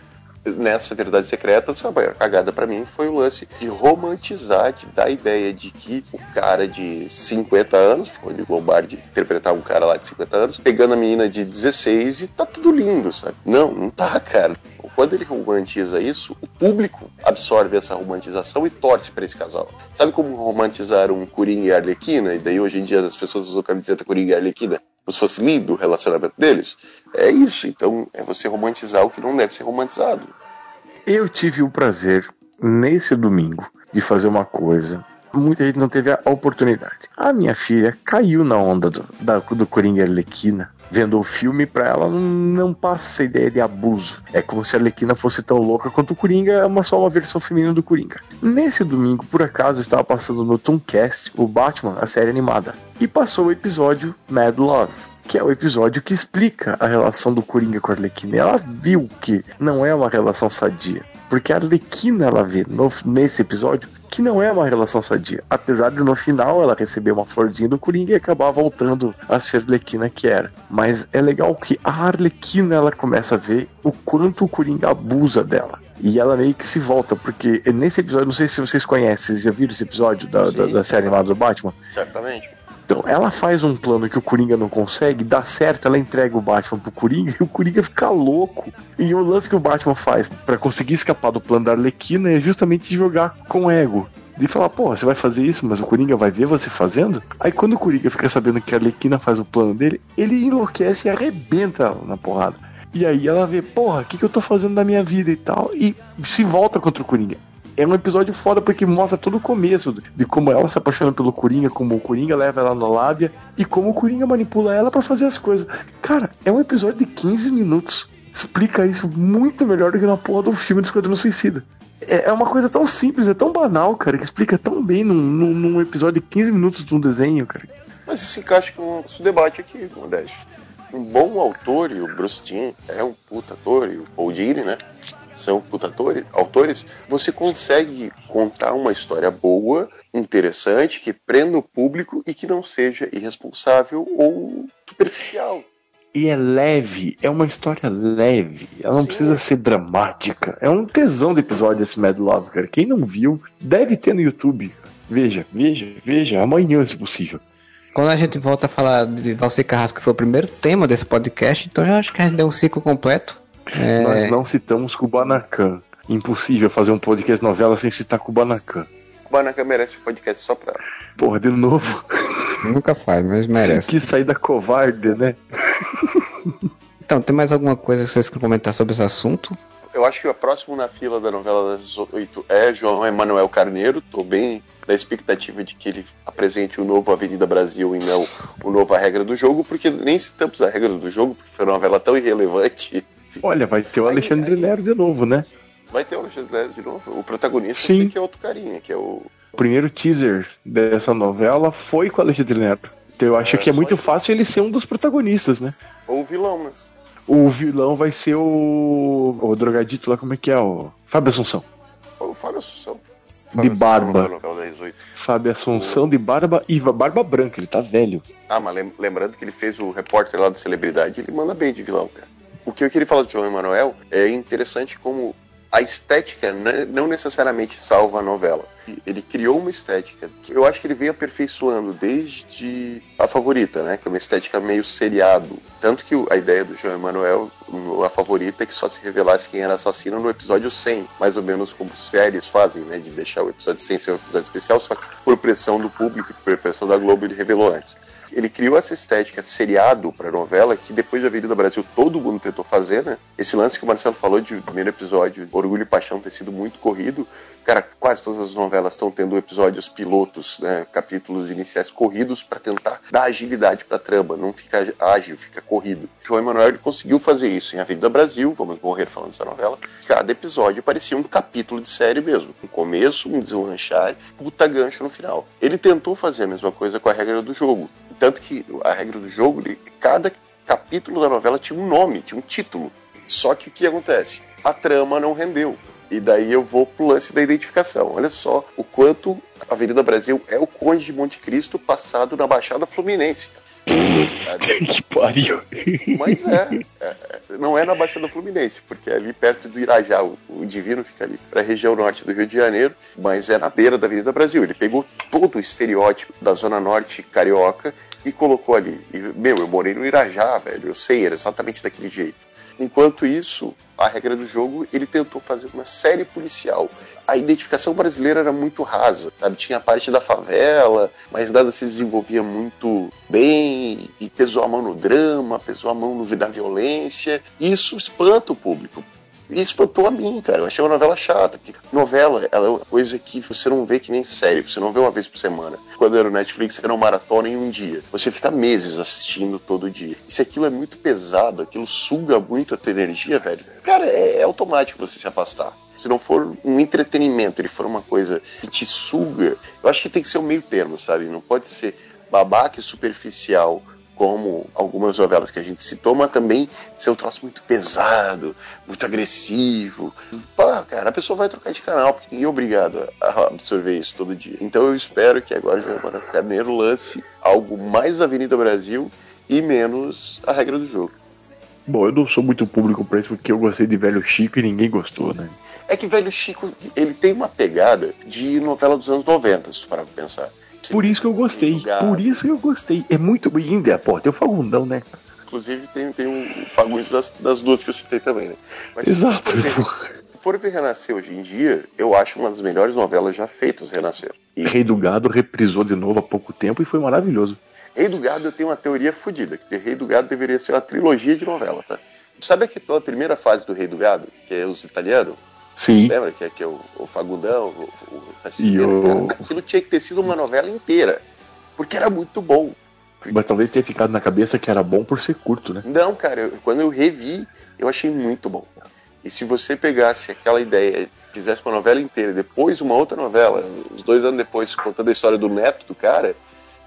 Nessa Verdade Secreta, a maior cagada pra mim foi o lance de romantizar, de dar a ideia de que o cara de 50 anos, o Rodrigo Lombardi interpretar um cara lá de 50 anos, pegando a menina de 16 e tá tudo lindo, sabe? Não, não tá, cara. Quando ele romantiza isso, o público absorve essa romantização e torce pra esse casal. Sabe como romantizar um Coringa e Arlequina? E daí hoje em dia as pessoas usam camiseta Coringa e Arlequina como se fosse lindo o relacionamento deles? É isso. Então é você romantizar o que não deve ser romantizado. Eu tive o prazer, nesse domingo, de fazer uma coisa. Muita gente não teve a oportunidade. A minha filha caiu na onda do, da, do Coringa Arlequina. Vendo o filme, pra ela não, não passa essa ideia de abuso. É como se a Arlequina fosse tão louca quanto o Coringa, é uma, só uma versão feminina do Coringa. Nesse domingo, por acaso, estava passando no Tooncast o Batman, a série animada. E passou o episódio Mad Love que é o episódio que explica a relação do Coringa com a Arlequina. E ela viu que não é uma relação sadia. Porque a Arlequina, ela vê no- nesse episódio que não é uma relação sadia. Apesar de no final ela receber uma florzinha do Coringa e acabar voltando a ser Arlequina que era. Mas é legal que a Arlequina ela começa a ver o quanto o Coringa abusa dela. E ela meio que se volta, porque nesse episódio, não sei se vocês conhecem, vocês já viram esse episódio da, da, Sim. da série animada do Batman? Certamente. Então, ela faz um plano que o Coringa não consegue, dá certo, ela entrega o Batman pro Coringa e o Coringa fica louco. E o lance que o Batman faz pra conseguir escapar do plano da Arlequina é justamente jogar com ego. De falar, pô, você vai fazer isso, mas o Coringa vai ver você fazendo? Aí quando o Coringa fica sabendo que a Arlequina faz o plano dele, ele enlouquece e arrebenta ela na porrada. E aí ela vê, porra, o que, que eu tô fazendo da minha vida e tal, e se volta contra o Coringa. É um episódio foda porque mostra todo o começo de como ela se apaixona pelo Coringa, como o Coringa leva ela na lábia e como o Coringa manipula ela pra fazer as coisas. Cara, é um episódio de 15 minutos. Explica isso muito melhor do que na porra do filme do Esquadrão Suicida. É é uma coisa tão simples, é tão banal, cara, que explica tão bem num, num, num episódio de 15 minutos de um desenho, cara. Mas isso encaixa com o nosso debate aqui, Modeste. Um bom autor, e o Bruce Timm é um puta ator, e o Paul Dini, né? São puta atores, autores. Você consegue contar uma história boa, interessante, que prenda o público e que não seja irresponsável ou superficial. E é leve, é uma história leve. Ela não Sim. precisa ser dramática. É um tesão de episódio esse Mad Love, cara. Quem não viu, deve ter no YouTube. Veja, veja, veja, amanhã, se possível. Quando a gente volta a falar de Valci Carrasco, que foi o primeiro tema desse podcast, então eu acho que a gente deu um ciclo completo. É, Nós não citamos Kubanacan. Impossível fazer um podcast novela sem citar Kubanacan. Kubanacan merece um podcast só pra. Porra, de novo. Nunca faz, mas merece. que saída covarde, né? Então, tem mais alguma coisa que vocês querem comentar sobre esse assunto? Eu acho que o próximo na fila da novela das oito é João Emanuel Carneiro. Tô bem na expectativa de que ele apresente o novo Avenida Brasil e não o novo A Regra do Jogo, porque nem citamos a regra do jogo, porque foi uma novela tão irrelevante. Olha, vai ter o Alexandre aí- Nero de novo, né? Vai ter o Alexandre Nero de novo. O protagonista Sim. que é outro carinha, que é o. O primeiro teaser dessa novela foi com o Alexandre Nero. Então eu acho É, que é muito fácil ele ser um dos protagonistas, né? Ou o vilão, né? O vilão vai ser o. O drogadito lá, como é que é? O Fábio Assunção. O Fábio Assunção. De Fábio Assunção barba. das oito. Fábio Assunção de barba e barba branca, ele tá velho. Ah, mas lem- lembrando que ele fez o repórter lá do Celebridade, ele manda bem de vilão, cara. O que eu queria falar do João Emanuel é interessante como a estética né, não necessariamente salva a novela. Ele criou uma estética que eu acho que ele veio aperfeiçoando desde a favorita, né? Que é uma estética meio seriado. Tanto que a ideia do João Emanuel, a favorita, é que só se revelasse quem era assassino no episódio 100. Mais ou menos como séries fazem, né? De deixar o episódio 100 ser um episódio especial, só que por pressão do público, por pressão da Globo, ele revelou antes. Ele criou essa estética seriado pra novela que depois da Avenida Brasil todo mundo tentou fazer, né? Esse lance que o Marcelo falou de primeiro episódio, Orgulho e Paixão ter sido muito corrido. Cara, quase todas as novelas estão tendo episódios pilotos, né? Capítulos iniciais corridos pra tentar dar agilidade pra trama, não ficar ágil, fica corrido. João Emanuel conseguiu fazer isso em Avenida Brasil, vamos morrer falando dessa novela. Cada episódio parecia um capítulo de série mesmo. Um começo, um deslanchar, puta gancho no final. Ele tentou fazer a mesma coisa com a regra do jogo. Tanto que a regra do jogo, cada capítulo da novela tinha um nome, tinha um título. Só que o que acontece? A trama não rendeu. E daí eu vou pro lance da identificação. Olha só o quanto a Avenida Brasil é o Conde de Monte Cristo passado na Baixada Fluminense. Que pariu. Mas é, é, não é na Baixada Fluminense, porque é ali perto do Irajá, o, o Divino fica ali, para a região norte do Rio de Janeiro, mas é na beira da Avenida Brasil. Ele pegou todo o estereótipo da Zona Norte carioca e colocou ali. E, meu, eu morei no Irajá, velho, eu sei, era exatamente daquele jeito. Enquanto isso, a regra do jogo, ele tentou fazer uma série policial. A identificação brasileira era muito rasa, sabe? Tinha a parte da favela, mas nada se desenvolvia muito bem, e pesou a mão no drama, pesou a mão no, na violência. E isso espanta o público. E espantou a mim, cara. Eu achei uma novela chata. Porque novela ela é uma coisa que você não vê que nem série. Você não vê uma vez por semana. Quando era o Netflix, era uma maratona em um dia. Você fica meses assistindo todo dia. E se aquilo é muito pesado, aquilo suga muito a tua energia, velho, cara, é, é automático você se afastar. Se não for um entretenimento, ele for uma coisa que te suga, eu acho que tem que ser um meio termo, sabe? Não pode ser babaca e superficial como algumas novelas que a gente citou, mas também ser um troço muito pesado, muito agressivo. Pô, cara, a pessoa vai trocar de canal, porque ninguém é obrigado a absorver isso todo dia. Então eu espero que agora o Giovanna Carneiro lance algo mais Avenida Brasil e menos a regra do jogo. Bom, eu não sou muito público pra isso porque eu gostei de Velho Chico e ninguém gostou, né? É que Velho Chico, ele tem uma pegada de novela dos anos 90, se tu parar pra pensar. Por isso que eu gostei. Por isso que eu gostei. É muito. E ainda, pô, tem o Fagundão, né? Inclusive tem, tem o Fagundes das, das duas que eu citei também, né? Mas Exato. Se for ver, se for ver Renascer hoje em dia, eu acho uma das melhores novelas já feitas, Renascer. E Rei do Gado reprisou de novo há pouco tempo e foi maravilhoso. Rei do Gado eu tenho uma teoria fodida, que Rei do Gado deveria ser uma trilogia de novela, tá? Sabe aquela primeira fase do Rei do Gado, que é os italianos? Sim. Lembra? Que é, que é o, o Fagundão, o, o E o- Cara, Aquilo tinha que ter sido uma novela inteira. Porque era muito bom. Mas talvez tenha ficado na cabeça que era bom por ser curto, né? Não, cara, eu- quando eu revi, eu achei muito bom. E se você pegasse aquela ideia, fizesse uma novela inteira, depois uma outra novela, uns dois anos depois, contando a história do neto do cara,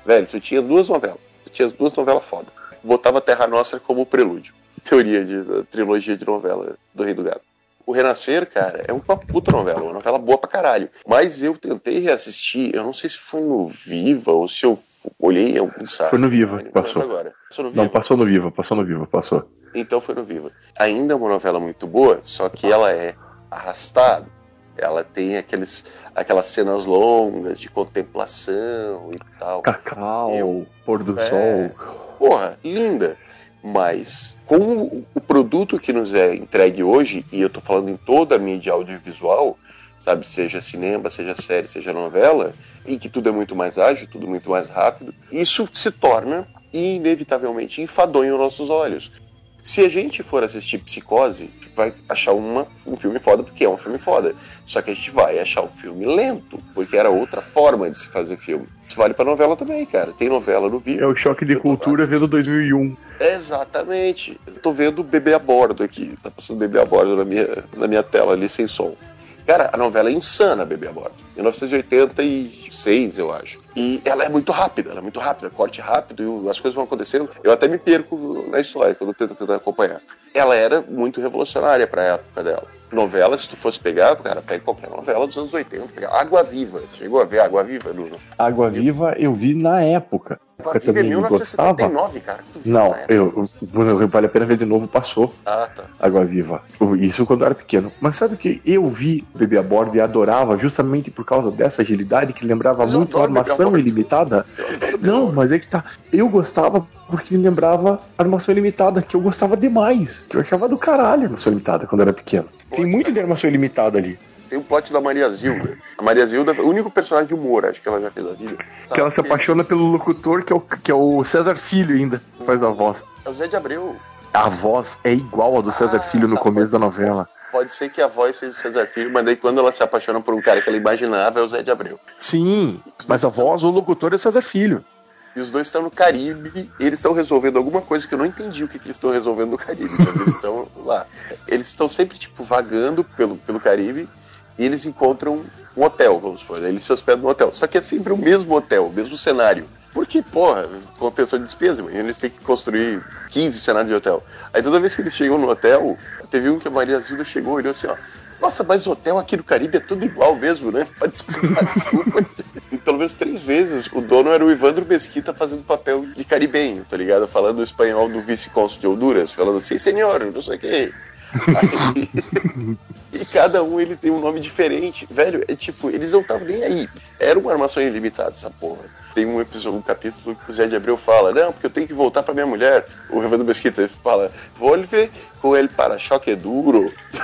velho, tu tinha duas novelas. Tu tinha as duas novelas foda. Botava Terra Nostra como prelúdio. Teoria de trilogia de novela do Rei do Gado. O Renascer, cara, é uma puta novela, uma novela boa pra caralho. Mas eu tentei reassistir, eu não sei se foi no Viva ou se eu olhei em algum site. Foi no Viva, Não passou. Agora. Passou no Viva. Não, passou no Viva, passou no Viva, passou. Então foi no Viva. Ainda é uma novela muito boa, só que ela é arrastada. Ela tem aqueles, aquelas cenas longas de contemplação e tal. Cacau, Eu- pôr do É. sol. Porra, linda. Mas com o, produto que nos é entregue hoje, e eu tô falando em toda a mídia audiovisual, sabe, seja cinema, seja série, seja novela, e que tudo é muito mais ágil, tudo muito mais rápido, isso se torna inevitavelmente enfadonho aos nossos olhos. Se a gente for assistir Psicose, vai achar uma, um filme foda, porque é um filme foda. Só que a gente vai achar um filme lento, porque era outra forma de se fazer filme. Isso vale pra novela também, cara. Tem novela no Vivo. É o choque de cultura vendo 2001. Exatamente. Eu tô vendo Bebê a Bordo aqui. Tá passando Bebê a Bordo na minha, na minha tela ali sem som. Cara, a novela é insana, Bebê a Bordo. 1986, eu acho. E ela é muito rápida, ela é muito rápida, corte rápido, e as coisas vão acontecendo. Eu até me perco na história quando eu tento tentar acompanhar. Ela era muito revolucionária pra época dela. Novela, se tu fosse pegar, cara, pega qualquer novela dos anos 80. Pega Água Viva. Você chegou a ver Água Viva, Bruno? Água Viva eu vi na época. Eu Viva é também gostava. 1979, cara. Não, época? eu, eu, vale a pena ver de novo, passou. Ah, tá. Água Viva. Isso quando eu era pequeno. Mas sabe o que eu vi Bebê a Bordo e adorava justamente por causa dessa agilidade que lembrava Mas eu muito a Armação. Ilimitada? Não, mas é que tá. Eu gostava porque me lembrava Armação Ilimitada, que eu gostava demais. Que eu achava do caralho Armação Ilimitada quando eu era pequeno. Tem muito de Armação Ilimitada ali. Tem o plot da Maria Zilda. A Maria Zilda é o único personagem de humor, acho que ela já fez na vida. Que ela se apaixona pelo locutor, que é o, que é o César Filho ainda, que faz a voz. É o Zé de Abreu. A voz é igual a do César Ah, Filho no tá, começo pode- da novela. Pode ser que a voz seja o César Filho, mas daí quando ela se apaixona por um cara que ela imaginava é o Zé de Abreu. Sim, mas a voz, o locutor é o César Filho. E os dois estão no Caribe e eles estão resolvendo alguma coisa que eu não entendi o que, que eles estão resolvendo no Caribe. eles estão lá. Eles estão sempre, tipo, vagando pelo, pelo Caribe e eles encontram um hotel, vamos supor. Eles se hospedam no hotel. Só que é sempre o mesmo hotel, o mesmo cenário. Porque, porra, contenção de despesa, mano, eles têm que construir 15 cenários de hotel. Aí toda vez que eles chegam no hotel, teve um que a Maria Zilda chegou e olhou assim, ó. Nossa, mas o hotel aqui no Caribe é tudo igual mesmo, né? Pode desculpar, desculpa. E pelo menos três vezes o dono era o Ivandro Mesquita fazendo papel de caribenho, tá ligado? Falando o espanhol do vice-cônsul de Honduras, falando assim, senhor, não sei o quê. Aí- e cada um ele tem um nome diferente. Velho, é tipo, eles não estavam nem aí. Era uma armação ilimitada essa porra. Tem um episódio, um capítulo que o Zé de Abreu fala, não, porque eu tenho que voltar pra minha mulher. O Evandro Mesquita fala, volve com ele para-choque duro.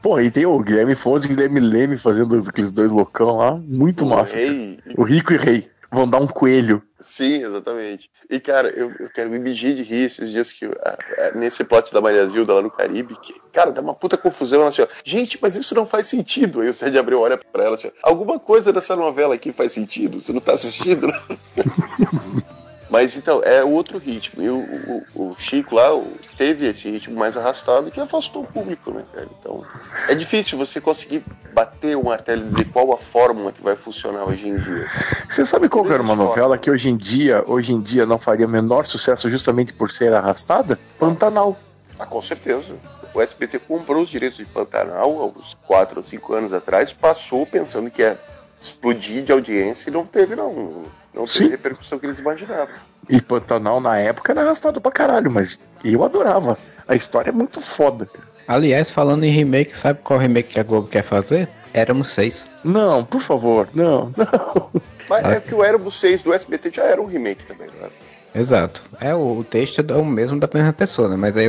Pô, e tem o Guilherme Fontes e o Guilherme Leme fazendo aqueles dois loucão lá. Muito massa. Rei. O Rico e Rei. Vão dar um coelho. Sim, exatamente. E, cara, eu, eu quero me medir de rir esses dias que ah, ah, nesse plot da Maria Zilda lá no Caribe, que, cara, dá uma puta confusão. Ela assim, ó, gente, mas isso não faz sentido. Aí o Sérgio Abreu olha pra ela assim, ó, alguma coisa dessa novela aqui faz sentido? Você não tá assistindo? né? Mas então, é outro ritmo. E o, o- o Chico lá teve esse ritmo mais arrastado que afastou o público, né, cara? Então, é difícil você conseguir bater o martelo e dizer qual a fórmula que vai funcionar hoje em dia. Você sabe qual era uma novela que hoje em dia, hoje em dia não faria menor sucesso justamente por ser arrastada? Pantanal. Ah, com certeza. O SBT comprou os direitos de Pantanal há uns 4 ou 5 anos atrás, passou pensando que ia explodir de audiência e não teve, não. Não teve Sim. repercussão que eles imaginavam. E Pantanal na época era arrastado pra caralho, mas eu adorava. A história é muito foda. Aliás, falando em remake, sabe qual remake que a Globo quer fazer? Éramos seis. Não, por favor, não, não. Mas é que o Éramos 6 do SBT já era um remake também, não era? Exato. É, o, o texto é o mesmo da mesma pessoa, né? Mas aí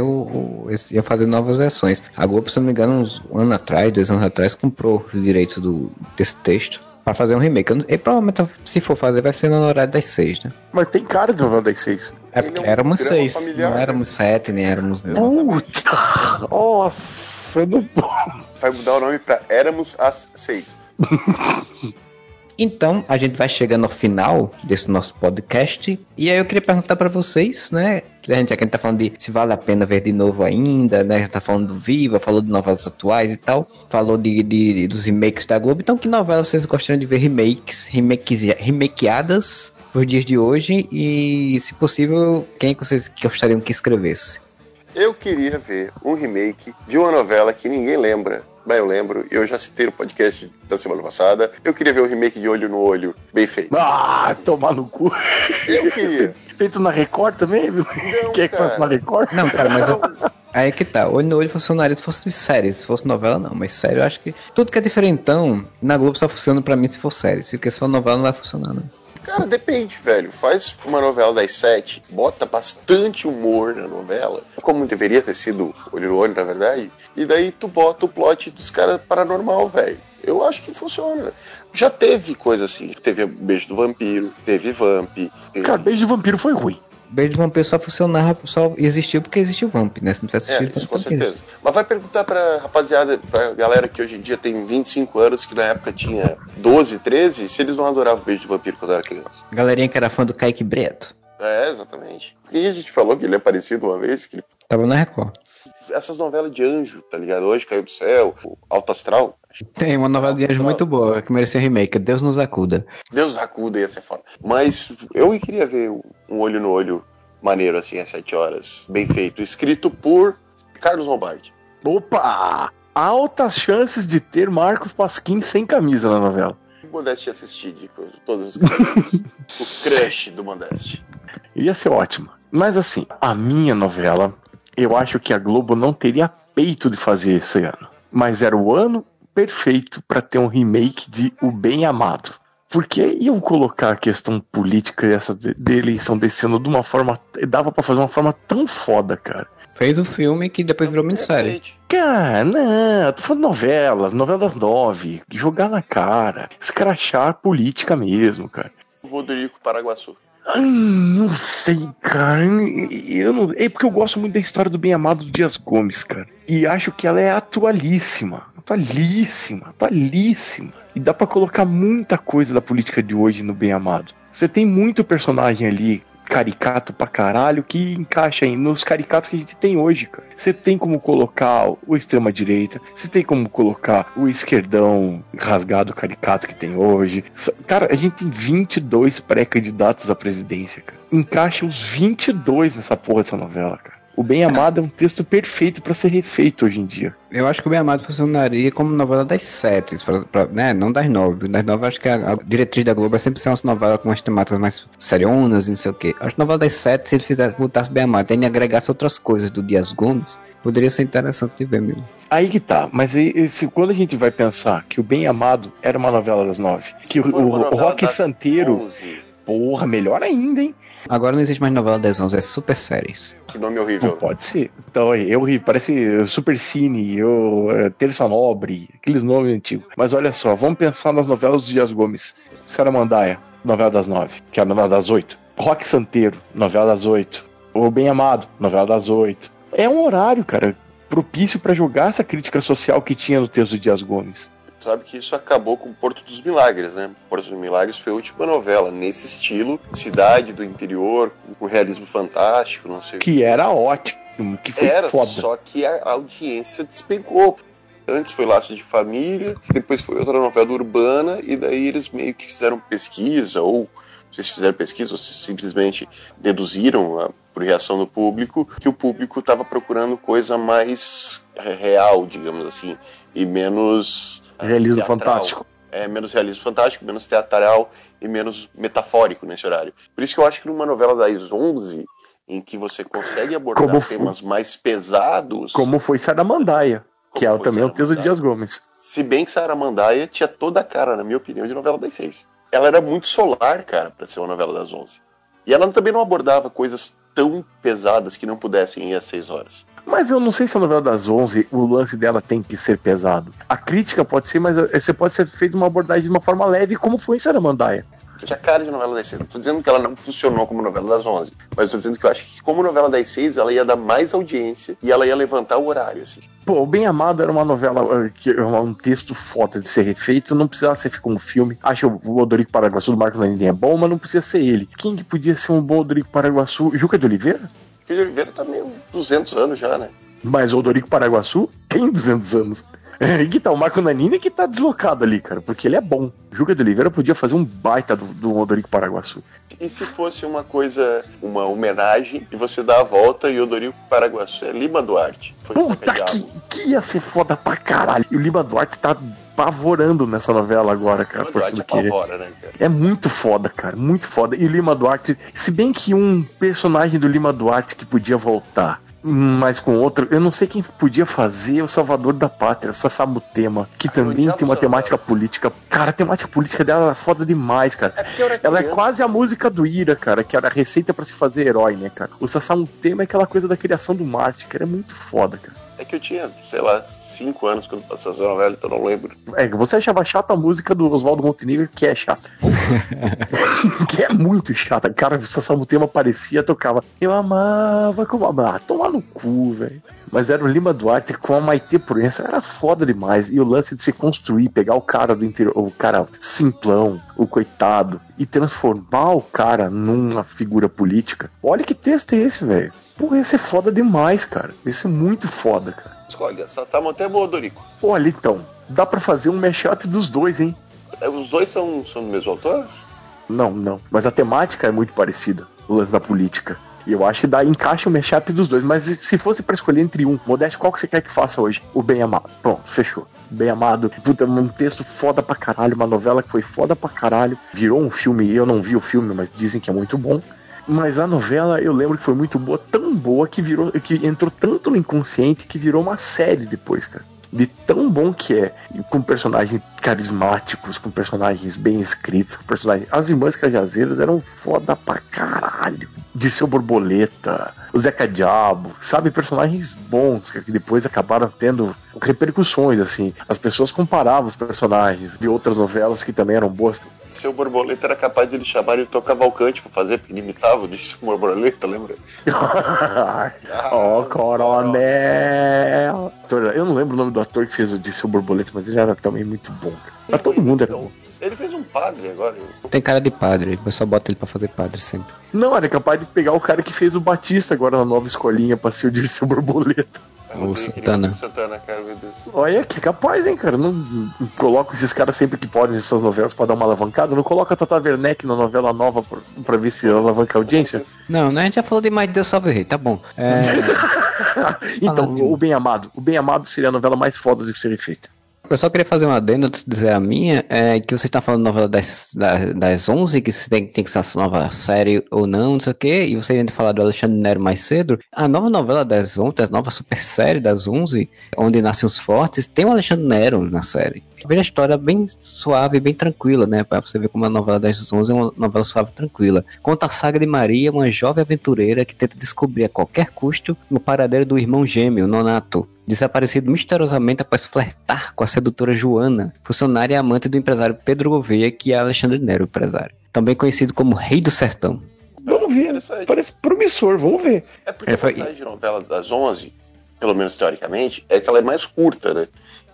eles iam fazer novas versões. A Globo, se não me engano, uns um ano atrás, dois anos atrás, comprou os direitos do, desse texto pra fazer um remake. Eu não- E provavelmente, se for fazer, vai ser no horário das seis, né? Mas tem cara de novela das seis. É Ele porque é um éramos seis. familiar, não né? éramos sete, nem éramos. Puta! Nossa, não Vai mudar o nome pra Éramos as 6. Então, a gente vai chegando ao final desse nosso podcast. E aí eu queria perguntar pra vocês, né? A gente aqui tá falando de se vale a pena ver de novo ainda, né? Já tá falando do Viva, falou de novelas atuais e tal. Falou de, de- dos remakes da Globo. Então, que novela vocês gostariam de ver remakes, remakes remakeadas pros dias de hoje? E, se possível, quem que vocês gostariam que escrevesse? Eu queria ver um remake de uma novela que ninguém lembra. Mas eu lembro, eu já citei no podcast da semana passada. Eu queria ver um remake de Olho no Olho, bem feito. Ah, tomar no cu. Eu queria. Feito na Record também, viu? Quem é que cara. na Record? Não, cara, mas eu- aí que tá. Olho no olho funcionaria se fosse série. Se fosse novela, não. Mas série, eu acho que tudo que é diferentão na Globo só funciona pra mim se for série. Se for novela, não vai funcionar, não. Cara, depende, velho. Faz uma novela das sete, bota bastante humor na novela, como deveria ter sido Olho no Olho, na verdade, e daí tu bota o plot dos caras paranormal, velho. Eu acho que funciona. Já teve coisa assim. Teve Beijo do Vampiro, teve Vamp. Teve... Cara, Beijo de Vampiro foi ruim. Beijo de Vampiro só funcionava, só existiu porque existiu Vamp, né? Se não tivesse É, assistido, isso com teria. certeza. Mas vai perguntar pra rapaziada, pra galera que hoje em dia tem 25 anos, que na época tinha 12, 13, se eles não adoravam Beijo de Vampiro quando era criança. Galerinha que era fã do Kaique Breto. É, exatamente. E a gente falou que ele é parecido uma vez, que ele... Tava na Record. essas novelas de anjo, tá ligado? Hoje caiu do céu, Alto Astral. Tem uma novela de anjo muito boa, que merecia remake, Deus nos acuda. Deus acuda, ia ser foda. Mas eu queria ver um olho no olho maneiro, assim, às 7 horas. Bem feito. Escrito por Carlos Lombardi. Opa! Altas chances de ter Marcos Pasquim sem camisa na novela. O Modeste ia assistir de todos os. O crush do Modeste. Ia ser ótimo. Mas assim, a minha novela, eu acho que a Globo não teria peito de fazer esse ano. Mas era o ano perfeito para ter um remake de O Bem Amado. Porque iam colocar a questão política e essa de de eleição desse ano de uma forma. Dava pra fazer uma forma tão foda, cara. Fez o filme que depois virou minissérie. Cara, não, eu tô falando novela, novela das nove. Jogar na cara. Escrachar política mesmo, cara. Rodrigo Paraguaçu. Ai, não sei, cara. Eu não... É porque eu gosto muito da história do bem-amado Dias Gomes, cara. E acho que ela é atualíssima. Atualíssima, atualíssima. E dá pra colocar muita coisa da política de hoje no bem-amado. Você tem muito personagem ali, caricato pra caralho, que encaixa aí nos caricatos que a gente tem hoje, cara. Você tem como colocar o extrema-direita, você tem como colocar o esquerdão rasgado caricato que tem hoje. Cara, a gente tem 22 pré-candidatos à presidência, cara. Encaixa os 22 nessa porra dessa novela, cara. O Bem Amado é um texto perfeito pra ser refeito hoje em dia. Eu acho que o Bem Amado funcionaria como novela das sete, pra- pra- né? Não das nove. Das nove, acho que a, a diretriz da Globo é sempre ser uma novela com umas temáticas mais serionas e não sei o quê. Acho que novela das sete, se ele fizesse, botasse Bem Amado e agregasse outras coisas do Dias Gomes, poderia ser interessante de ver mesmo. Aí que tá, mas aí, esse- quando a gente vai pensar que o Bem Amado era uma novela das nove, que o, o novela Rock Santeiro, 11. Porra, melhor ainda, hein? Agora não existe mais novela das onze, é super séries. Que nome Não horrível. pode ser. Então, eu ri, parece Super Cine, eu, é, Terça Nobre, aqueles nomes antigos. Mas olha só, vamos pensar nas novelas do Dias Gomes. Saramandaia, novela das nove, que é a novela das oito. Rock Santeiro, novela das oito. O Bem Amado, novela das oito. É um horário, cara, propício pra jogar essa crítica social que tinha no texto do Dias Gomes. Sabe que isso acabou com Porto dos Milagres, né? Porto dos Milagres foi a última novela nesse estilo, cidade do interior, com realismo fantástico, não sei o Que era ótimo, que foi Era, foda. só que a audiência despencou. Antes foi Laços de Família, depois foi outra novela urbana, e daí eles meio que fizeram pesquisa, ou se fizeram pesquisa, ou se simplesmente deduziram, a- por reação do público, que o público estava procurando coisa mais eh, real, digamos assim, e menos. Eh, Realismo teatral. fantástico. É, menos realismo fantástico, menos teatral e menos metafórico nesse horário. Por isso que eu acho que numa novela das 11, em que você consegue abordar Como foi- temas mais pesados. Como foi Saramandaia, que é foi também o texto de. Dias Gomes. Se bem que Saramandaia tinha toda a cara, na minha opinião, de novela das seis. Ela era muito solar, cara, pra ser uma novela das onze. E ela também não abordava coisas tão pesadas que não pudessem ir às seis horas. Mas eu não sei se a novela das 11, o lance dela tem que ser pesado. A crítica pode ser, mas eh, você pode ser feito uma abordagem de uma forma leve, como foi em Saramandaia. Tinha cara de novela das seis. Não tô dizendo que ela não funcionou como novela das onze. Mas tô dizendo que eu acho que como novela das seis, ela ia dar mais audiência e ela ia levantar o horário, assim. Pô, o Bem Amado era uma novela eh, que é um texto foda de ser refeito, não precisava ser como filme. Acho o Odorico Paraguaçu do Marco Nanini é bom, mas não precisa ser ele. Quem que podia ser um bom Odorico Paraguaçu? Juca de Oliveira? Porque o Oliveira tá meio 200 anos já, né? Mas o Odorico Paraguaçu tem 200 anos. E que tá, o Marco Nanini que tá deslocado ali, cara, porque ele é bom. Juca de Oliveira podia fazer um baita do, do Odorico Paraguaçu. E se fosse uma coisa, uma homenagem, e você dá a volta e o Dorico Paraguaçu é Lima Duarte. Foi Puta que, que ia ser foda pra caralho. E o Lima Duarte tá pavorando nessa novela agora, cara, Lima Força Duarte do apavora, né, cara? É muito foda, cara, muito foda. E o Lima Duarte, se bem que um personagem do Lima Duarte que podia voltar, mas com outro, eu não sei quem podia fazer o Salvador da Pátria, o Sassamutema, que também odiava tem uma temática política. Cara, a temática política dela era foda demais, cara. era Ela é quase a música do Ira, cara, que era a receita pra se fazer herói, né, cara? O Sassamutema é aquela coisa da criação do Marte, cara, é muito foda, cara. É que eu tinha, sei lá, cinco anos quando passou essa novela, então eu não lembro. É, você achava chata a música do Oswaldo Montenegro, que é chata. que é muito chata. Cara, se essa tema aparecia, tocava. Eu amava como amava. Ah, tomar no cu, velho. Mas era o Lima Duarte com a Maite Proença. Era foda demais. E o lance de se construir, pegar o cara do interior, o cara simplão, o coitado, e transformar o cara numa figura política. Olha que texto é esse, velho. Porra, esse é foda demais, cara. Isso é muito foda, cara. Escolhe, Sassá Montemo ou Dorico? Olha, então, dá pra fazer um mashup dos dois, hein? É, Os dois são, são do mesmo autor? Não, não. Mas a temática é muito parecida, o lance da política. E eu acho que dá encaixa o mashup dos dois. Mas se fosse pra escolher entre um, Modesto, qual que você quer que faça hoje? O Bem Amado. Pronto, fechou. Bem Amado. Puta, um texto foda pra caralho, uma novela que foi foda pra caralho. Virou um filme, eu não vi o filme, mas dizem que é muito bom. Mas a novela eu lembro que foi muito boa, tão boa que virou, que entrou tanto no inconsciente que virou uma série depois, cara. De tão bom que é, com personagens carismáticos, com personagens bem escritos, com personagens. As irmãs Cajazeiras eram foda pra caralho. Dirceu Borboleta, o Zeca Diabo, sabe? Personagens bons que depois acabaram tendo repercussões, assim. As pessoas comparavam os personagens de outras novelas que também eram boas. Seu Borboleta era capaz de ele chamar o Tom Cavalcante pra fazer, porque ele imitava o Dirceu Borboleta, lembra? Ó, coronel! Eu não lembro o nome do ator que fez o Dirceu Borboleta, mas ele era também muito bom. Mas todo mundo era bom. Ele fez um padre agora. Tem cara de padre, o pessoal bota ele pra fazer padre sempre. Não, era capaz de pegar o cara que fez o Batista agora na nova escolinha pra ser o Dirceu Borboleta. O Santana. Santana, cara, meu Deus. Olha que capaz, hein, cara. Não, não coloca esses caras sempre que podem nessas novelas pra dar uma alavancada. Não coloca a Tata Werneck na novela nova pra, pra ver se alavanca a audiência. Não, né? A gente já falou demais de Deus Salve o Rei, tá bom. É, então, o Bem Amado. O Bem Amado seria a novela mais foda de ser feita. Eu só queria fazer uma adenda antes de dizer a minha, é que você tá falando novela das, das, das 11, que se tem, tem que ser essa nova série ou não, não sei o quê, e você ia falar do Alexandre Nero mais cedo. A nova novela das 11, a nova super série das 11, onde nascem os fortes, tem o Alexandre Nero na série. Veja a história bem suave, bem tranquila, né? Pra você ver como a novela das 11 é uma novela suave tranquila. Conta a saga de Maria, uma jovem aventureira que tenta descobrir a qualquer custo o paradeiro do irmão gêmeo, Nonato desaparecido misteriosamente após flertar com a sedutora Joana, funcionária e amante do empresário Pedro Gouveia, que é Alexandre Nero, empresário. Também conhecido como Rei do Sertão. Vamos ver, aí. parece promissor, vamos ver. É porque É, a foi- de novela das 11, pelo menos teoricamente, é que ela é mais curta, né?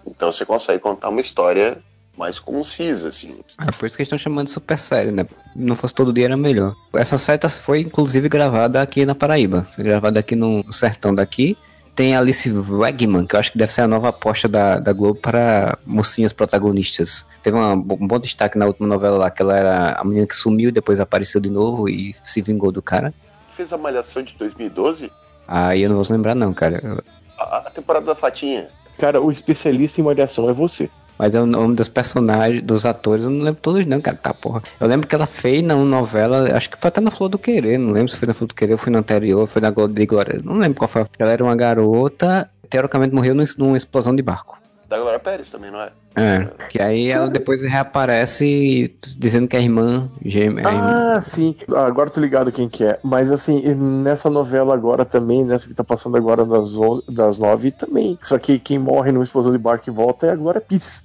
Então você consegue contar uma história mais concisa, assim. É por isso que eles estão chamando de super série, né? Não fosse todo dia era melhor. Essa série foi inclusive gravada aqui na Paraíba. Foi gravada aqui no sertão daqui. Tem a Alice Wegman, que eu acho que deve ser a nova aposta da, da Globo para mocinhas protagonistas. Teve uma- um bom destaque na última novela lá, que ela era a menina que sumiu e depois apareceu de novo e se vingou do cara. Fez a Malhação de 2012, Aí eu não vou lembrar não, cara. a, a temporada da Fatinha. Cara, o especialista em malhação é você. Mas é o nome dos personagens, dos atores, eu não lembro todos não, cara. Tá, porra. Eu lembro que ela fez na novela, acho que foi até na Flor do Querer, não lembro se foi na Flor do Querer ou foi na anterior, foi na de Glória. Não lembro qual foi. Ela era uma garota, teoricamente morreu num- numa explosão de barco. Da Glória Pérez também, não é? É, que aí ela depois reaparece dizendo que é irmã gêmea. é irmã. Ah, sim. Ah, Agora tô ligado quem que é. Mas assim, nessa novela agora também, nessa que tá passando agora das, 11, das 9 também. Só que quem morre numa explosão de barco e volta é a Glória Pires.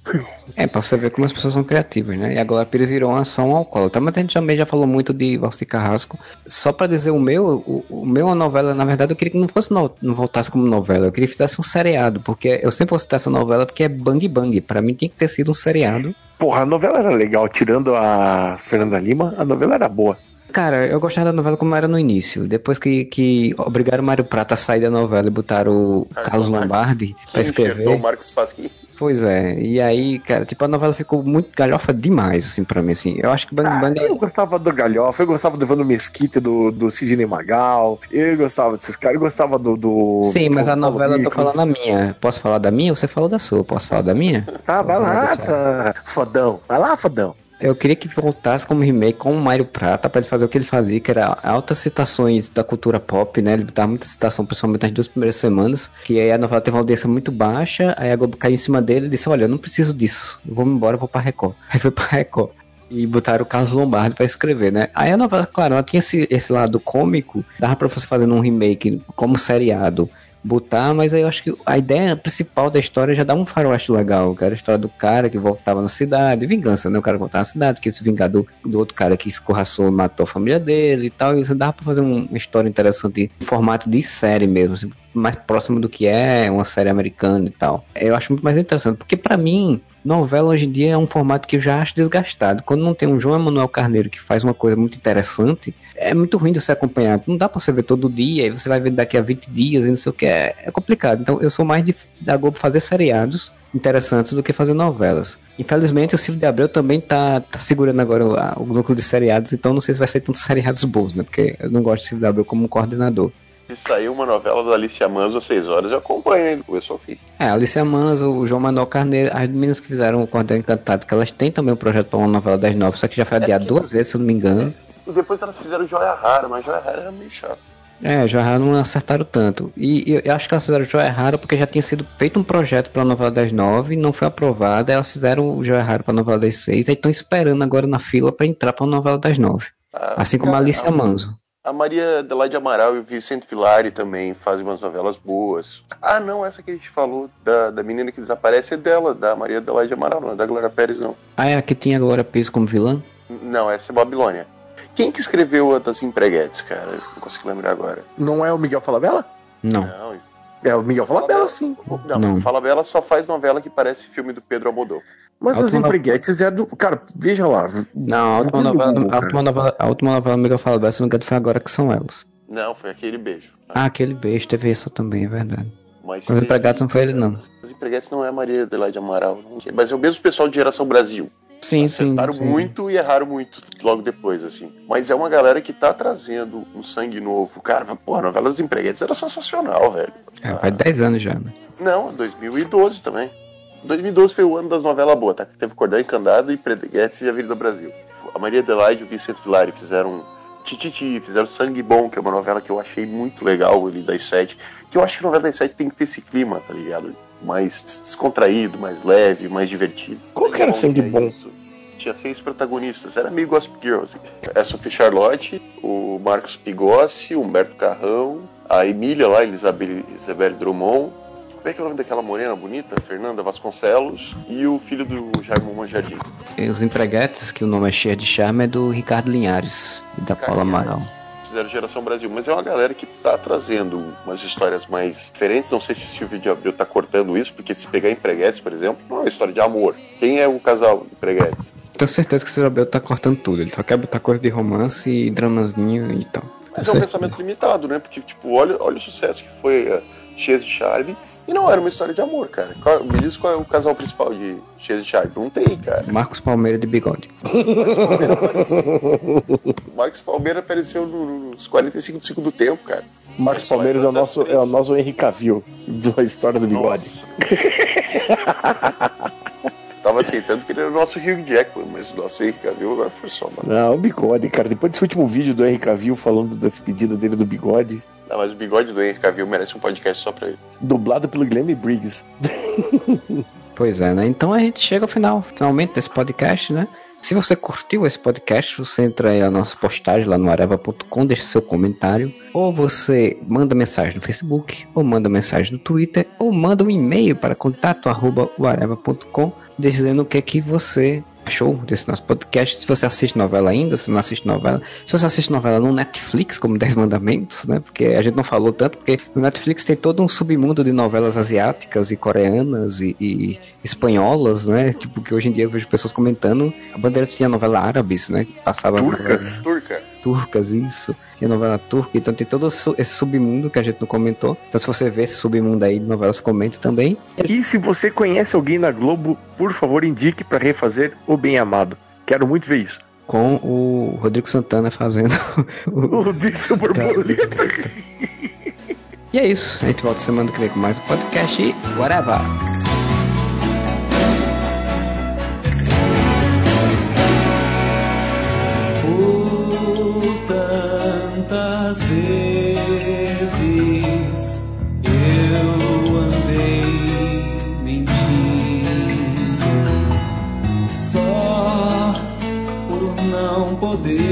É, pra você ver como as pessoas são criativas, né? E a Glória Pires virou uma ação alcoólatra. Mas a gente também já falou muito de Valci Carrasco. Só pra dizer o meu, o, o meu é uma novela, na verdade, eu queria que não fosse no- não voltasse como novela. Eu queria que fizesse um seriado, porque eu sempre vou citar essa novela porque é Bang Bang. Pra mim tinha que ter sido um seriado. Porra, a novela era legal. Tirando a Fernanda Lima, a novela era boa. Cara, eu gostava da novela como era no início. Depois que, que obrigaram o Mário Prata a sair da novela e botaram o Carlos Lombardi pra enxertou o escrever. Marcos Pasquim. Pois é, e aí, cara, tipo, a novela ficou muito galhofa demais, assim, pra mim, assim. Eu acho que Bang Ah, Bang é eu gostava do Galhofa, eu gostava do Evandro Mesquita, do, do Sidney Magal, eu gostava desses caras, eu gostava do. do Sim, mas a do novela eu tô falando a minha. Posso falar da minha? Você falou da sua. Posso falar da minha? Tá, vai lá, tá. Fodão. Vai lá, fodão. Eu queria que voltasse como remake com o Mário Prata pra ele fazer o que ele fazia, que era altas citações da cultura pop, né? Ele dava muita citação, principalmente nas duas primeiras semanas. Que aí a novela teve uma audiência muito baixa, aí a Globo caiu em cima dele e disse: Olha, eu não preciso disso, vou embora, vou pra Record. Aí foi pra Record. E botaram o Carlos Lombardi pra escrever, né? Aí a novela, claro, ela tinha esse, esse lado cômico, dava pra você fazer um remake como seriado botar, mas aí eu acho que a ideia principal da história já dá um faroeste legal, que era a história do cara que voltava na cidade, vingança, né? O cara voltava na cidade, que se vingar do, outro cara que escorraçou, matou a família dele e tal, e você dava pra fazer um- uma história interessante em formato de série mesmo, assim, mais próximo do que é uma série americana e tal. Eu acho muito mais interessante, porque pra mim, novela hoje em dia é um formato que eu já acho desgastado. Quando não tem um João Emanuel Carneiro que faz uma coisa muito interessante, é muito ruim de você acompanhar. Não dá pra você ver todo dia, e você vai ver daqui a 20 dias e não sei o que. É, é complicado. Então eu sou mais de, da Globo fazer seriados interessantes do que fazer novelas. Infelizmente o Silvio de Abreu também tá, tá segurando agora o, a- o núcleo de seriados, então não sei se vai ser tantos seriados bons, né? Porque eu não gosto de Silvio de Abreu como coordenador. Se saiu uma novela da Alicia Manso às 6 horas, eu acompanho ainda, começou ao fim. É, a Alicia Manso, o João Manuel Carneiro, as meninas que fizeram o Cordel Encantado, que elas têm também um projeto para uma novela das nove, só que já foi adiado duas vezes, se eu não me engano. E depois elas fizeram Joia Rara, mas Joia Rara era meio chato. É, Joia Rara não acertaram tanto. E, e eu acho que elas fizeram Joia Rara porque já tinha sido feito um projeto para a novela das nove, não foi aprovado, elas fizeram o Joia Rara para a novela das seis, aí estão esperando agora na fila para entrar para a novela das nove. A- Assim como a Alicia Manso. A Maria Adelaide Amaral e o Vicente Filari também fazem umas novelas boas. Ah, não, essa que a gente falou da, da menina que desaparece é dela, da Maria Adelaide Amaral, não é da Glória Pérez, não. Ah, é a que tinha a Glória Pires como vilã? Não, essa é Babilônia. Quem que escreveu a das empreguetes, cara? Não consigo lembrar agora. Não é o Miguel Falabella? Não. Não, É o Miguel Falabella, sim. não. Não. Fala Bela só faz novela que parece filme do Pedro Almodóvar. Mas A as última- empreguetes é do. Cara, veja lá. Não, a última Google, novela, a última novela, a última novela Miguel Falabella, se não me engano, foi agora que são elas. Não, foi aquele beijo. Ah, aquele beijo, teve essa também, é verdade. Mas os empregados não foi ele, não. Os empreguetes não é a Maria Adelaide Amaral, mas é o mesmo pessoal de Geração Brasil. Sim, sim. Acertaram sim. muito e erraram muito logo depois, assim. Mas é uma galera que tá trazendo um sangue novo. Cara, mas, porra, a novela dos empreguetes era sensacional, velho. É, faz 10 anos já, né? Não, 2012 também. 2012 foi o ano das novelas boas, tá? Teve Cordão Encandado e Preguetes e Avenida Brasil. A Maria Adelaide e o Vicente Filari fizeram Tititi, fizeram Sangue Bom, que é uma novela que eu achei muito legal ali das sete. Que eu acho que a novela das sete tem que ter esse clima, tá ligado? Mais descontraído, mais leve, mais divertido. Qual que era o Sangue É Bom? isso. Tinha seis protagonistas, era meio Gossip Girl. Assim. É a Sophie Charlotte, o Marcos Pigossi, o Humberto Carrão, a Emília lá, Elizabeth, Isabelle Drummond. Como é que é o nome daquela morena bonita? Fernanda Vasconcelos e o filho do Jaime Manjardim. E os empreguetes, que o nome é cheio de charme, é do Ricardo Linhares e da Paula Amaral. Fizeram Geração Brasil, mas é uma galera que tá trazendo umas histórias mais diferentes. Não sei se o Silvio de Abreu tá cortando isso, porque se pegar Empreguetes, por exemplo, não é uma história de amor. Quem é o casal Empreguetes? Tenho certeza que o Ciro tá cortando tudo. Ele só quer botar coisa de romance e dramazinho e tal. Mas é um pensamento limitado, né? Porque, tipo, olha, olha o sucesso que foi uh, Cheias de Charme. E não era uma história de amor, cara. Qual- me diz qual é o casal principal de Cheias de Charme. Não tem, cara. Marcos Palmeira de bigode. O Marcos Palmeira apareceu no- nos 45 do segundo tempo, cara. Marcos Palmeiras é o nosso, é o nosso Henrique Cavill da história do bigode. Tava aceitando que ele era o nosso Hugh Jackman, mas o nosso Henrique Cavill agora foi só, mano. Não, o bigode, cara. Depois desse último vídeo do Henrique Cavill falando da despedida dele do bigode, Não, mas o bigode do Henrique Cavill merece um podcast só pra ele. dublado pelo Guilherme Briggs. Pois é, né? Então a gente chega ao final, finalmente, desse podcast, né? Se você curtiu esse podcast, você entra aí na nossa postagem lá no areva.com, deixa seu comentário, ou você manda mensagem no Facebook, ou manda mensagem no Twitter, ou manda um e-mail para contato@areva.com dizendo o que é que você achou desse nosso podcast. Se você assiste novela ainda, se não assiste novela, se você assiste novela no Netflix, como 10 Mandamentos, né? Porque a gente não falou tanto, porque no Netflix tem todo um submundo de novelas asiáticas e coreanas e, e espanholas, né? Tipo, que hoje em dia eu vejo pessoas comentando. A bandeira tinha novela árabes, né? Passava Turcas. Turca. Turcas, isso. Tinha novela turca, então tem todo esse submundo que a gente não comentou. Então se você vê esse submundo aí de novelas, comente também. E se você conhece alguém na Globo, por favor, indique pra refazer O Bem Amado. Quero muito ver isso. Com o Rodrigo Santana fazendo o, O Dirceu Borboleta. E é isso. A gente volta semana que vem com mais um podcast e whatever. Tantas vezes eu andei mentindo. Só por não poder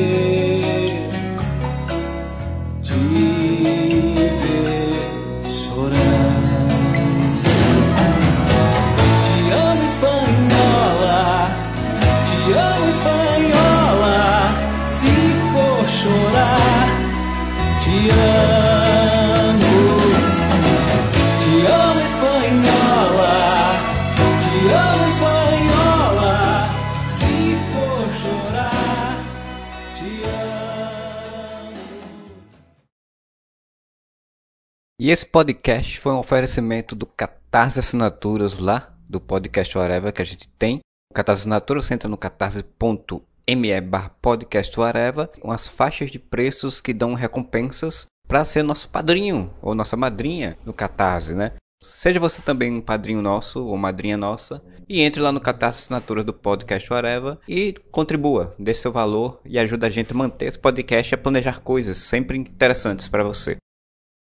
E esse podcast foi um oferecimento do Catarse Assinaturas lá, do podcast Whatever que a gente tem. Catarse Assinaturas você entra no catarse.me barra podcast Whatever, faixas de preços que dão recompensas para ser nosso padrinho ou nossa madrinha no Catarse, né? Seja você também um padrinho nosso ou madrinha nossa e entre lá no Catarse Assinaturas do podcast Whatever e contribua, dê seu valor e ajuda a gente a manter esse podcast e a planejar coisas sempre interessantes para você.